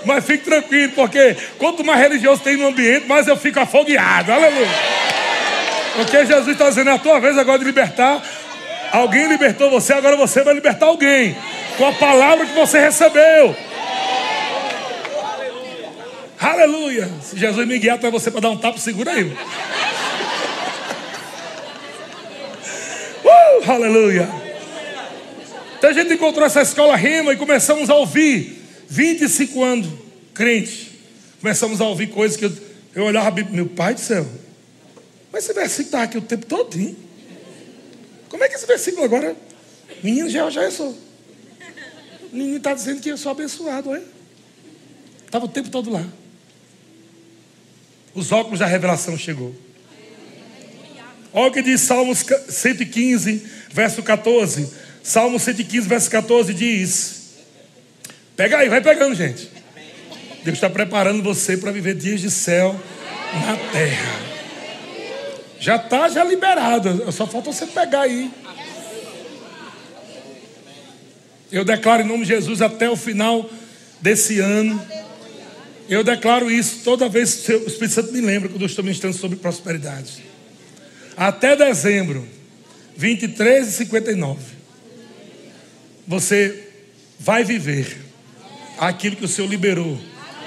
Mas fique tranquilo, porque quanto mais religioso tem no ambiente, mais eu fico afogueado, aleluia. Porque Jesus está dizendo, é a tua vez agora de libertar. Alguém libertou você, agora você vai libertar alguém. Com a palavra que você recebeu. Aleluia. Se Jesus me guiar até você para dar um tapa, segura aí. Uh, aleluia. Então a gente encontrou essa escola rima e começamos a ouvir. 25 anos, crente. Começamos a ouvir coisas que eu, eu olhava, meu pai do céu. Mas esse versículo está aqui o tempo todo. Como é que esse versículo agora? Menino, já, já é só. O menino está dizendo que eu sou abençoado, é? Estava o tempo todo lá. Os óculos da revelação chegou. Olha o que diz Salmos 115, verso 14. Salmo 115, verso 14 diz: Pega aí, vai pegando, gente. Deus está preparando você para viver dias de céu na terra. Já está já liberado. Só falta você pegar aí. Eu declaro em nome de Jesus até o final desse ano. Eu declaro isso toda vez que o Espírito Santo me lembra quando eu estou ministrando sobre prosperidade. Até dezembro, 23 e 59. Você vai viver aquilo que o Senhor liberou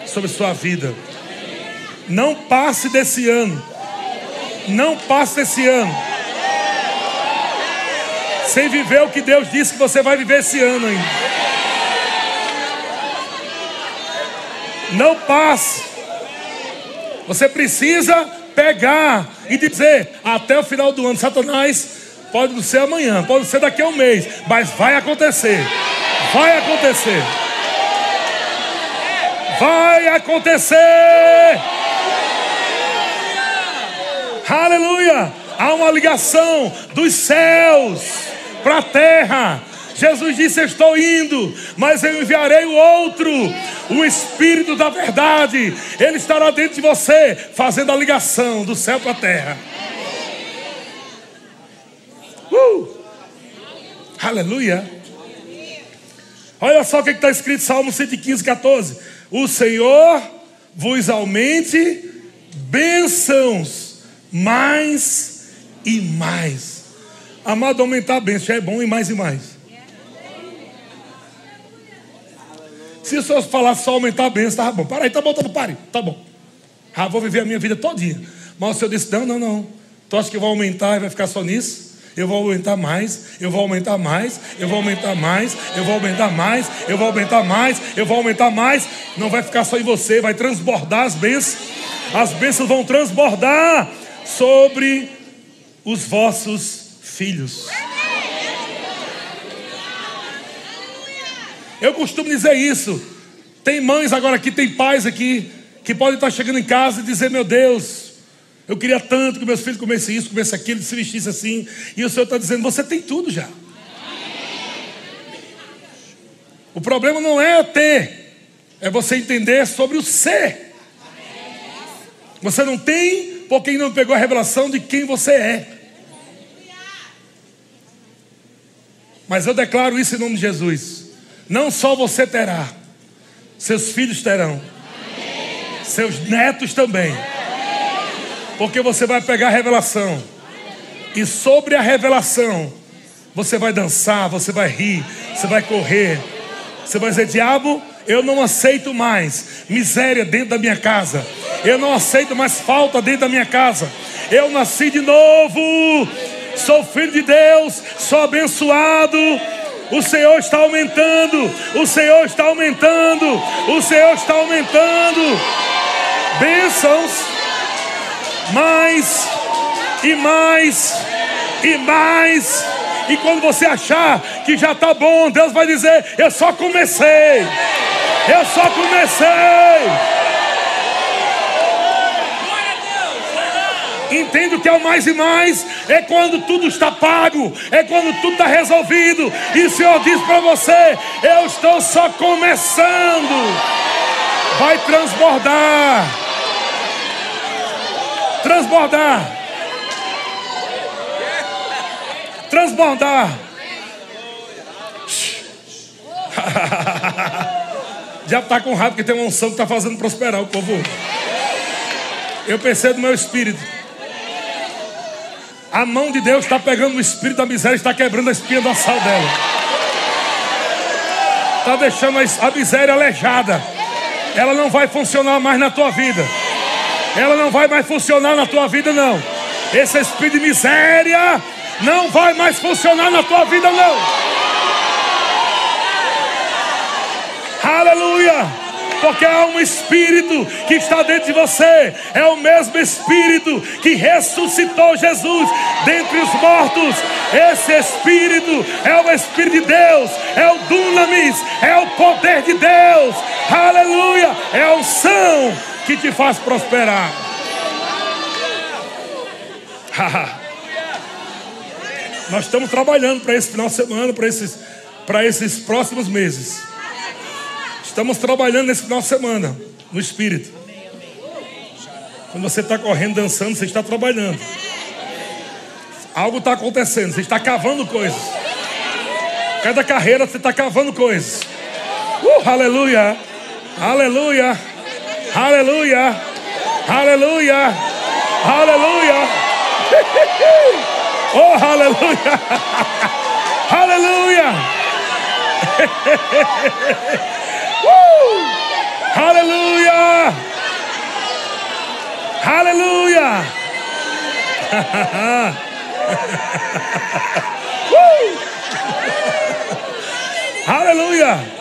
sobre sua vida. Não passe desse ano. Não passe desse ano. Sem viver o que Deus disse que você vai viver esse ano ainda. Não passe. Você precisa pegar e dizer até o final do ano, Satanás, pode não ser amanhã, pode ser daqui a um mês, mas vai acontecer. Vai acontecer. Vai acontecer. Aleluia! Há uma ligação dos céus para a terra. Jesus disse: Estou indo, mas eu enviarei o outro, o Espírito da Verdade. Ele estará dentro de você, fazendo a ligação do céu para a terra. Uh! Aleluia! Olha só o que está escrito, Salmo 115, 14. O Senhor vos aumente bênçãos mais e mais. Amado, aumentar a bênção é bom e mais e mais. Se o senhor falar só aumentar a bênção, tá bom. Para aí, tá bom, tá bom, pare, tá bom. Ah, vou viver a minha vida todinha. Mas o senhor disse: não, não, não. Tu acha que vai aumentar e vai ficar só nisso? Eu vou aumentar mais, eu vou aumentar mais, eu vou aumentar mais, eu vou aumentar mais, eu vou aumentar mais, eu vou aumentar mais. Não vai ficar só em você, vai transbordar as bênçãos. As bênçãos vão transbordar sobre os vossos filhos. Eu costumo dizer isso. Tem mães agora aqui, tem pais aqui, que podem estar chegando em casa e dizer: Meu Deus, eu queria tanto que meus filhos comessem isso, comessem aquilo, se vestissem assim. E o Senhor está dizendo: você tem tudo já. O problema não é ter, é você entender sobre o ser. Você não tem porque não pegou a revelação de quem você é. Mas eu declaro isso em nome de Jesus. Não só você terá, seus filhos terão, seus netos também. Porque você vai pegar a revelação. E sobre a revelação, você vai dançar, você vai rir, você vai correr. Você vai dizer: Diabo, eu não aceito mais miséria dentro da minha casa. Eu não aceito mais falta dentro da minha casa. Eu nasci de novo. Sou filho de Deus, sou abençoado. O Senhor está aumentando. O Senhor está aumentando. O Senhor está aumentando. Bênçãos mais e mais e mais. E quando você achar que já está bom, Deus vai dizer: Eu só comecei. Eu só comecei. Entendo que é o mais e mais, é quando tudo está pago, é quando tudo está resolvido. E o Senhor diz para você: Eu estou só começando. Vai transbordar transbordar. Transbordar. Já está com raiva que tem uma unção que está fazendo prosperar o povo. Eu pensei no meu espírito. A mão de Deus está pegando o espírito da miséria, está quebrando a espinha sal dela. Está deixando a miséria aleijada. Ela não vai funcionar mais na tua vida. Ela não vai mais funcionar na tua vida, não. Esse espírito de miséria não vai mais funcionar na tua vida, não. Aleluia! porque há um Espírito que está dentro de você, é o mesmo Espírito que ressuscitou Jesus dentre os mortos. Esse Espírito é o Espírito de Deus, é o Dunamis, é o poder de Deus, aleluia, é a unção que te faz prosperar. Nós estamos trabalhando para esse final de semana, para esses, esses próximos meses. Estamos trabalhando nesse final de semana, no Espírito. Quando você está correndo, dançando, você está trabalhando. Algo está acontecendo, você está cavando coisas. Cada carreira você está cavando coisas. Uh, aleluia! Aleluia! Aleluia! Aleluia! Aleluia! Oh, aleluia! Aleluia! Uh! Aleluia! Aleluia! uh! Aleluia!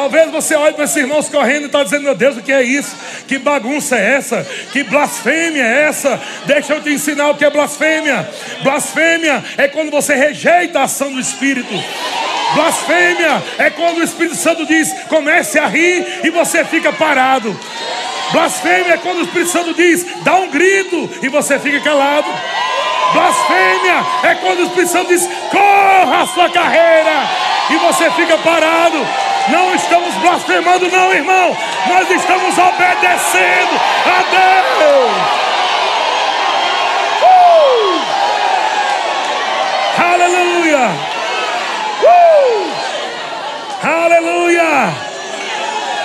Talvez você olhe para esses irmãos correndo e está dizendo: Meu Deus, o que é isso? Que bagunça é essa? Que blasfêmia é essa? Deixa eu te ensinar o que é blasfêmia. Blasfêmia é quando você rejeita a ação do Espírito. Blasfêmia é quando o Espírito Santo diz: comece a rir e você fica parado. Blasfêmia é quando o Espírito Santo diz: dá um grito e você fica calado. Blasfêmia é quando o Espírito Santo diz: corra a sua carreira e você fica parado. Não estamos blasfemando, não, irmão. Nós estamos obedecendo a Deus. Uh! Aleluia! Aleluia!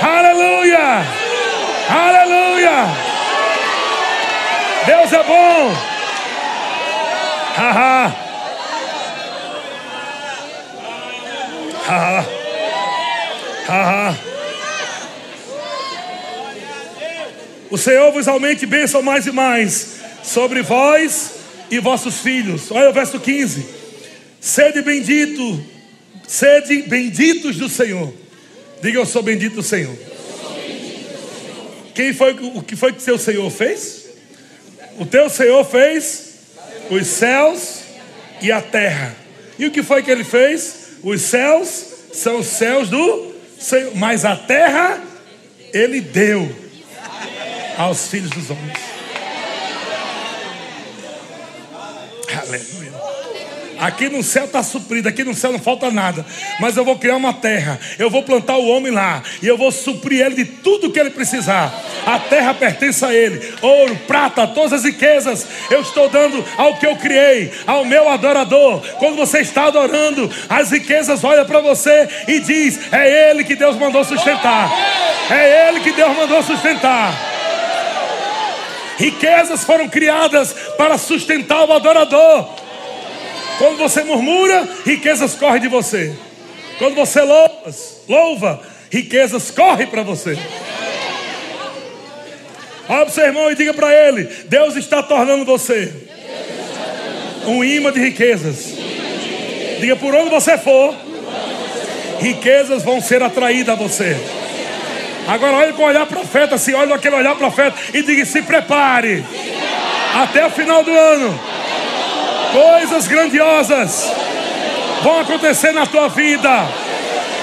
Aleluia! Aleluia! Deus é bom! Haha! Haha! O Senhor vos aumente bênção mais e mais sobre vós e vossos filhos. Olha o verso 15. Sede bendito Sede benditos do Senhor. Diga eu sou bendito do Senhor. Quem foi o que foi que seu Senhor fez? O teu Senhor fez os céus e a terra. E o que foi que ele fez? Os céus são os céus do mas a terra ele deu aos filhos dos homens. Aleluia. Aqui no céu está suprido, aqui no céu não falta nada. Mas eu vou criar uma terra, eu vou plantar o homem lá, e eu vou suprir ele de tudo que ele precisar. A terra pertence a ele: ouro, prata, todas as riquezas. Eu estou dando ao que eu criei, ao meu adorador. Quando você está adorando, as riquezas olham para você e diz: É ele que Deus mandou sustentar. É ele que Deus mandou sustentar. Riquezas foram criadas para sustentar o adorador. Quando você murmura, riquezas correm de você. Quando você louva, louva riquezas correm para você. O seu irmão e diga para ele: Deus está tornando você um imã de riquezas. Diga por onde você for, riquezas vão ser atraídas a você. Agora olhe com o olhar profeta, se olha aquele olhar profeta e diga: se prepare até o final do ano Coisas grandiosas vão acontecer na tua vida.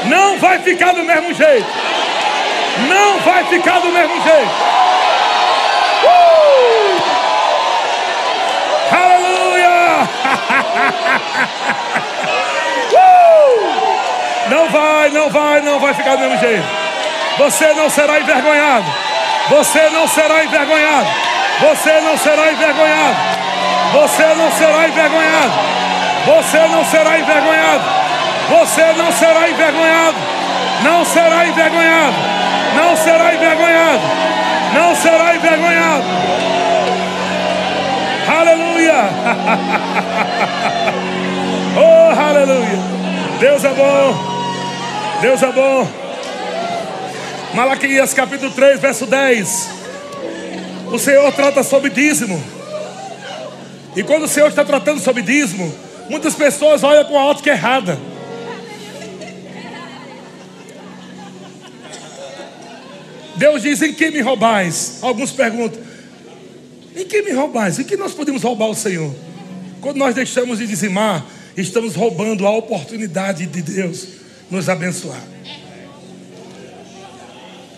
Não vai ficar do mesmo jeito. Não vai ficar do mesmo jeito. Uh! Aleluia! uh! Não vai, não vai, não vai ficar do mesmo jeito. Você não será envergonhado. Você não será envergonhado. Você não será envergonhado. Você não será envergonhado. Você não será envergonhado. Você não será envergonhado. Não será envergonhado. Não será envergonhado. Não será envergonhado. Aleluia. oh, aleluia. Deus é bom. Deus é bom. Malaquias capítulo 3, verso 10. O Senhor trata sobre dízimo. E quando o Senhor está tratando sobre dízimo, muitas pessoas olham com a ótica errada. Deus diz: Em que me roubais? Alguns perguntam: Em que me roubais? Em que nós podemos roubar o Senhor? Quando nós deixamos de dizimar, estamos roubando a oportunidade de Deus nos abençoar.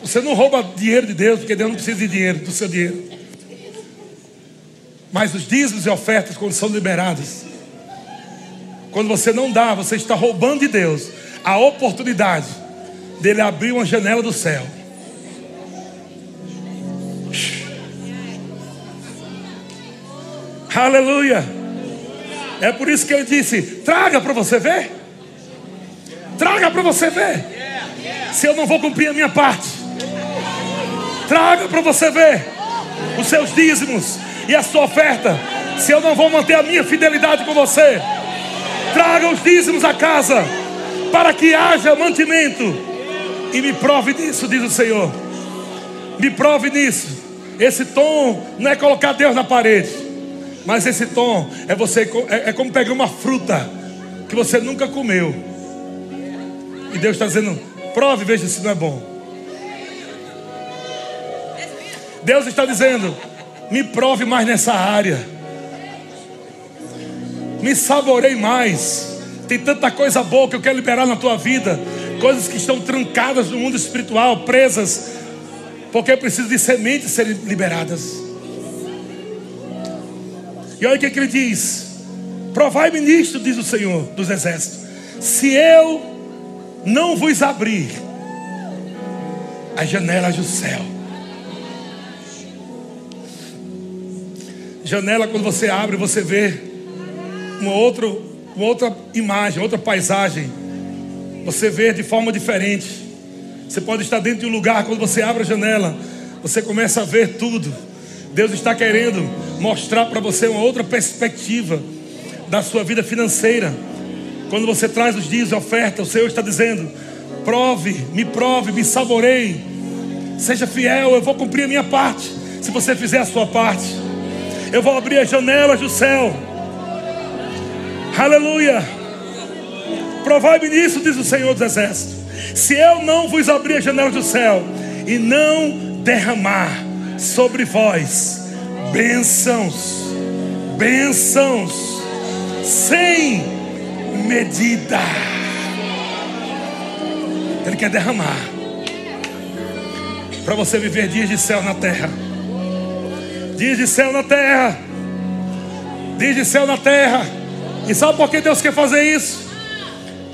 Você não rouba dinheiro de Deus, porque Deus não precisa de dinheiro, do seu dinheiro. Mas os dízimos e ofertas, quando são liberados, quando você não dá, você está roubando de Deus a oportunidade dele abrir uma janela do céu. Aleluia. É por isso que ele disse: traga para você ver. Traga para você ver. Se eu não vou cumprir a minha parte. Traga para você ver os seus dízimos e a sua oferta. Se eu não vou manter a minha fidelidade com você, traga os dízimos a casa para que haja mantimento. E me prove nisso, diz o Senhor. Me prove nisso. Esse tom não é colocar Deus na parede, mas esse tom é você é, é como pegar uma fruta que você nunca comeu. E Deus está dizendo: prove, veja se não é bom. Deus está dizendo: me prove mais nessa área, me saborei mais. Tem tanta coisa boa que eu quero liberar na tua vida, coisas que estão trancadas no mundo espiritual, presas, porque eu preciso de sementes serem liberadas. E olha o que, que ele diz: Provai-me nisto, diz o Senhor dos Exércitos, se eu não vos abrir as janelas do céu Janela, quando você abre, você vê uma, outro, uma outra imagem, outra paisagem. Você vê de forma diferente. Você pode estar dentro de um lugar, quando você abre a janela, você começa a ver tudo. Deus está querendo mostrar para você uma outra perspectiva da sua vida financeira. Quando você traz os dias de oferta, o Senhor está dizendo: prove, me prove, me saboreie, seja fiel, eu vou cumprir a minha parte. Se você fizer a sua parte, eu vou abrir as janelas do céu. Aleluia. Provai-me nisso, diz o Senhor dos Exércitos. Se eu não vos abrir as janelas do céu e não derramar sobre vós bênçãos, bênçãos, sem medida. Ele quer derramar para você viver dias de céu na terra. Diz de céu na terra. Diz de céu na terra. E sabe por que Deus quer fazer isso?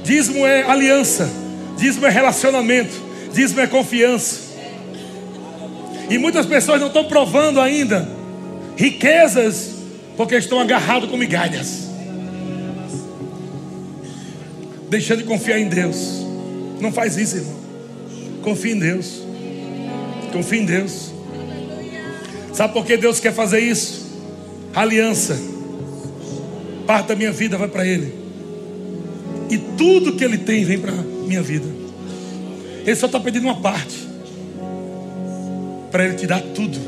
Dízimo é aliança. Dízimo é relacionamento. Dízimo é confiança. E muitas pessoas não estão provando ainda riquezas porque estão agarrados com migalhas. Deixando de confiar em Deus. Não faz isso, irmão. Confie em Deus. Confie em Deus. Sabe por que Deus quer fazer isso? Aliança. Parte da minha vida vai para Ele. E tudo que Ele tem vem para minha vida. Ele só está pedindo uma parte. Para Ele te dar tudo.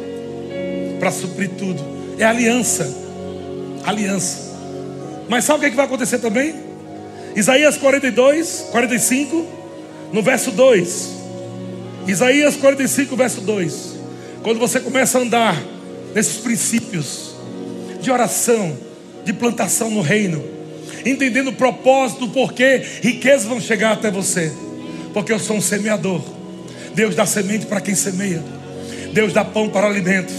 Para suprir tudo. É aliança. Aliança. Mas sabe o que, é que vai acontecer também? Isaías 42, 45, no verso 2. Isaías 45, verso 2. Quando você começa a andar nesses princípios de oração, de plantação no reino, entendendo o propósito, o porquê riquezas vão chegar até você, porque eu sou um semeador. Deus dá semente para quem semeia, Deus dá pão para o alimento.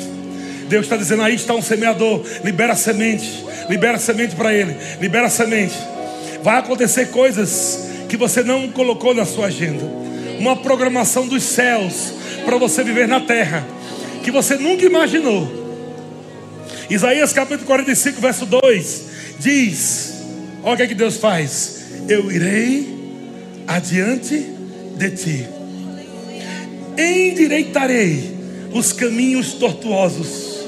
Deus está dizendo: aí está um semeador, libera semente, libera semente para ele, libera semente. Vai acontecer coisas que você não colocou na sua agenda, uma programação dos céus para você viver na terra que você nunca imaginou. Isaías capítulo 45, verso 2 diz: Olha o que, é que Deus faz. Eu irei adiante de ti. Endireitarei os caminhos tortuosos.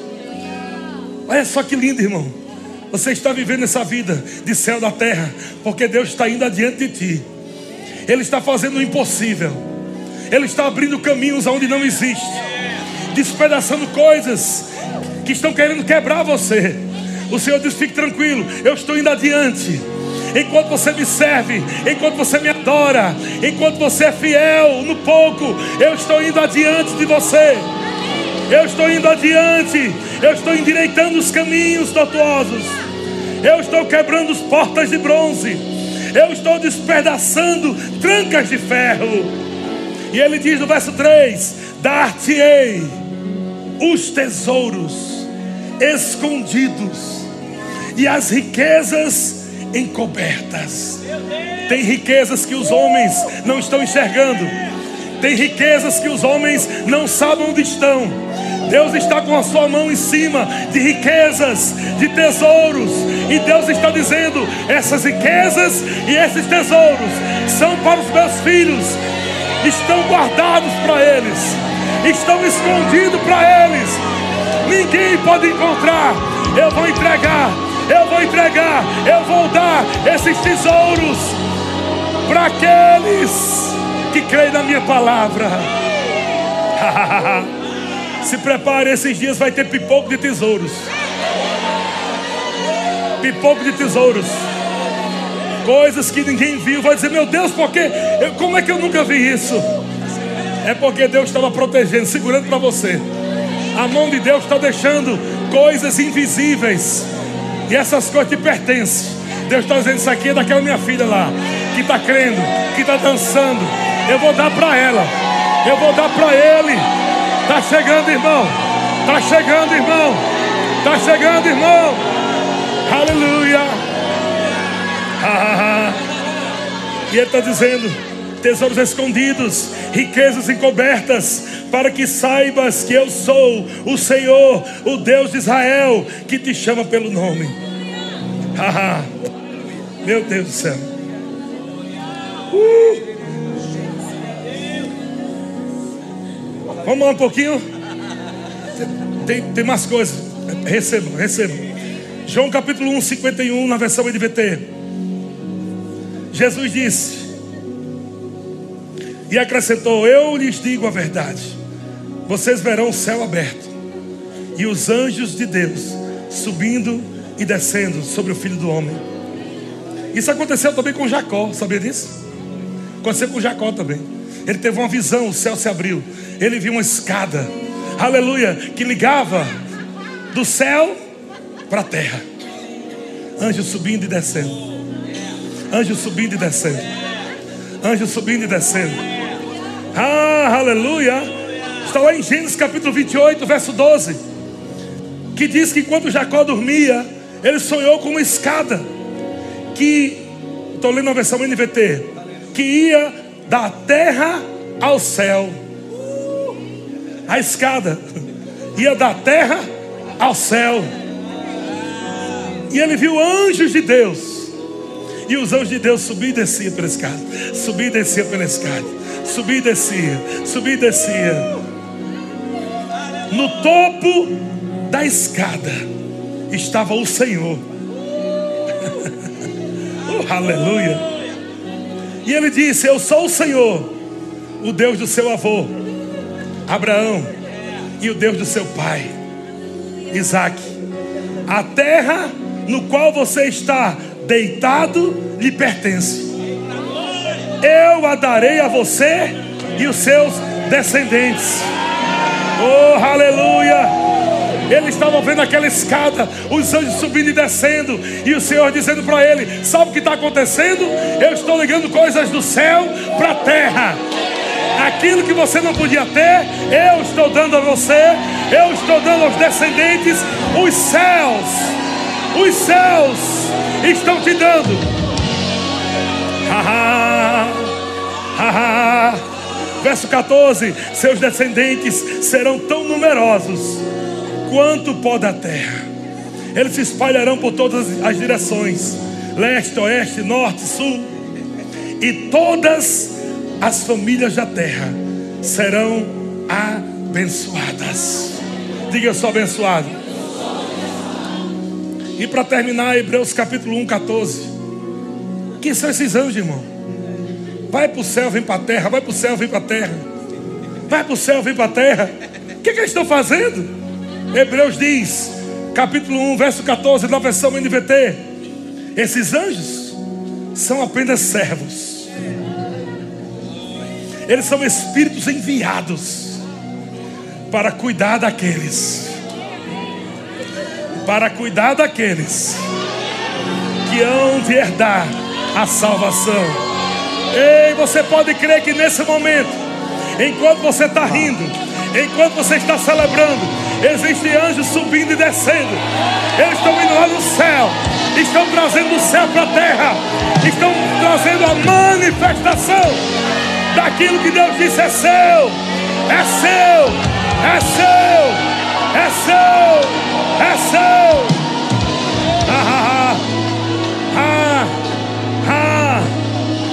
Olha só que lindo, irmão. Você está vivendo essa vida de céu da terra, porque Deus está indo adiante de ti. Ele está fazendo o impossível. Ele está abrindo caminhos onde não existe, despedaçando coisas que estão querendo quebrar você. O Senhor diz: fique tranquilo, eu estou indo adiante. Enquanto você me serve, enquanto você me adora, enquanto você é fiel no pouco, eu estou indo adiante de você. Eu estou indo adiante, eu estou endireitando os caminhos tortuosos, eu estou quebrando as portas de bronze, eu estou despedaçando trancas de ferro. E ele diz no verso 3: Dar-te-ei os tesouros escondidos e as riquezas encobertas. Tem riquezas que os homens não estão enxergando, tem riquezas que os homens não sabem onde estão. Deus está com a sua mão em cima de riquezas, de tesouros, e Deus está dizendo: essas riquezas e esses tesouros são para os meus filhos, estão guardados para eles, estão escondidos para eles, ninguém pode encontrar. Eu vou entregar, eu vou entregar, eu vou dar esses tesouros para aqueles que creem na minha palavra. Se prepare, esses dias vai ter pipoco de tesouros. Pipoco de tesouros. Coisas que ninguém viu. Vai dizer, meu Deus, por quê? Eu, como é que eu nunca vi isso? É porque Deus estava protegendo, segurando para você. A mão de Deus está deixando coisas invisíveis. E essas coisas te pertencem. Deus está dizendo isso aqui é daquela minha filha lá, que está crendo, que está dançando. Eu vou dar para ela. Eu vou dar para ele. Está chegando, irmão. Está chegando, irmão. Está chegando, irmão. Aleluia. e ele está dizendo: tesouros escondidos, riquezas encobertas, para que saibas que eu sou o Senhor, o Deus de Israel, que te chama pelo nome. Meu Deus do céu. Uh. Vamos lá um pouquinho. Tem, tem mais coisas. Recebam, recebam. João capítulo 1, 51, na versão NVT. Jesus disse, e acrescentou: Eu lhes digo a verdade. Vocês verão o céu aberto e os anjos de Deus subindo e descendo sobre o filho do homem. Isso aconteceu também com Jacó, sabia disso? Aconteceu com Jacó também. Ele teve uma visão, o céu se abriu ele viu uma escada, aleluia, que ligava do céu para a terra. Anjo subindo e descendo. Anjo subindo e descendo. Anjo subindo e descendo. Ah, aleluia. Está lá em Gênesis capítulo 28, verso 12. Que diz que enquanto Jacó dormia, ele sonhou com uma escada. Que, estou lendo a versão NVT, que ia da terra ao céu a escada ia da terra ao céu. E ele viu anjos de Deus. E os anjos de Deus subiam e desciam pela escada. Subiam e desciam pela escada. Subiam e desciam. Subiam e desciam. No topo da escada estava o Senhor. oh, aleluia. E ele disse: Eu sou o Senhor, o Deus do seu avô Abraão e o Deus do seu pai, Isaac. A terra no qual você está deitado lhe pertence. Eu a darei a você e os seus descendentes. Oh, aleluia! Ele estava vendo aquela escada, os anjos subindo e descendo, e o Senhor dizendo para ele: Sabe o que está acontecendo? Eu estou ligando coisas do céu para a terra aquilo que você não podia ter, eu estou dando a você, eu estou dando aos descendentes, os céus, os céus estão te dando. Verso 14: Seus descendentes serão tão numerosos quanto pó da terra, eles se espalharão por todas as direções leste, oeste, norte, sul. E todas as famílias da terra serão abençoadas. Diga eu sou abençoado. E para terminar, Hebreus capítulo 1, 14. Quem são esses anjos, irmão? Vai para o céu, vem para a terra. Vai para o céu, vem para a terra. Vai para o céu, vem para a terra. O que, que eles estão fazendo? Hebreus diz, capítulo 1, verso 14, na versão NVT. Esses anjos são apenas servos. Eles são espíritos enviados para cuidar daqueles. Para cuidar daqueles que hão de herdar a salvação. Ei, você pode crer que nesse momento, enquanto você está rindo, enquanto você está celebrando, Existem anjos subindo e descendo. Eles estão indo lá no céu. Estão trazendo o céu para a terra. Estão trazendo a manifestação daquilo que Deus disse é seu. É seu. É seu. É seu. É seu. Ah, ah, ah, ah,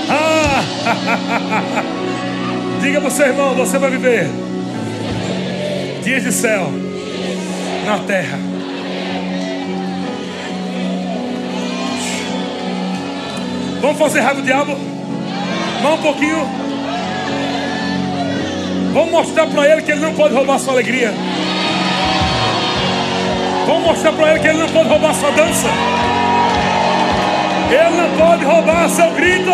ah. Diga para o seu irmão, você vai viver dias de céu na terra. Vamos fazer raiva do diabo? Mais um pouquinho. Vamos mostrar para ele que ele não pode roubar sua alegria. Vamos mostrar para ele que ele não pode roubar sua dança. Ele não pode roubar seu grito.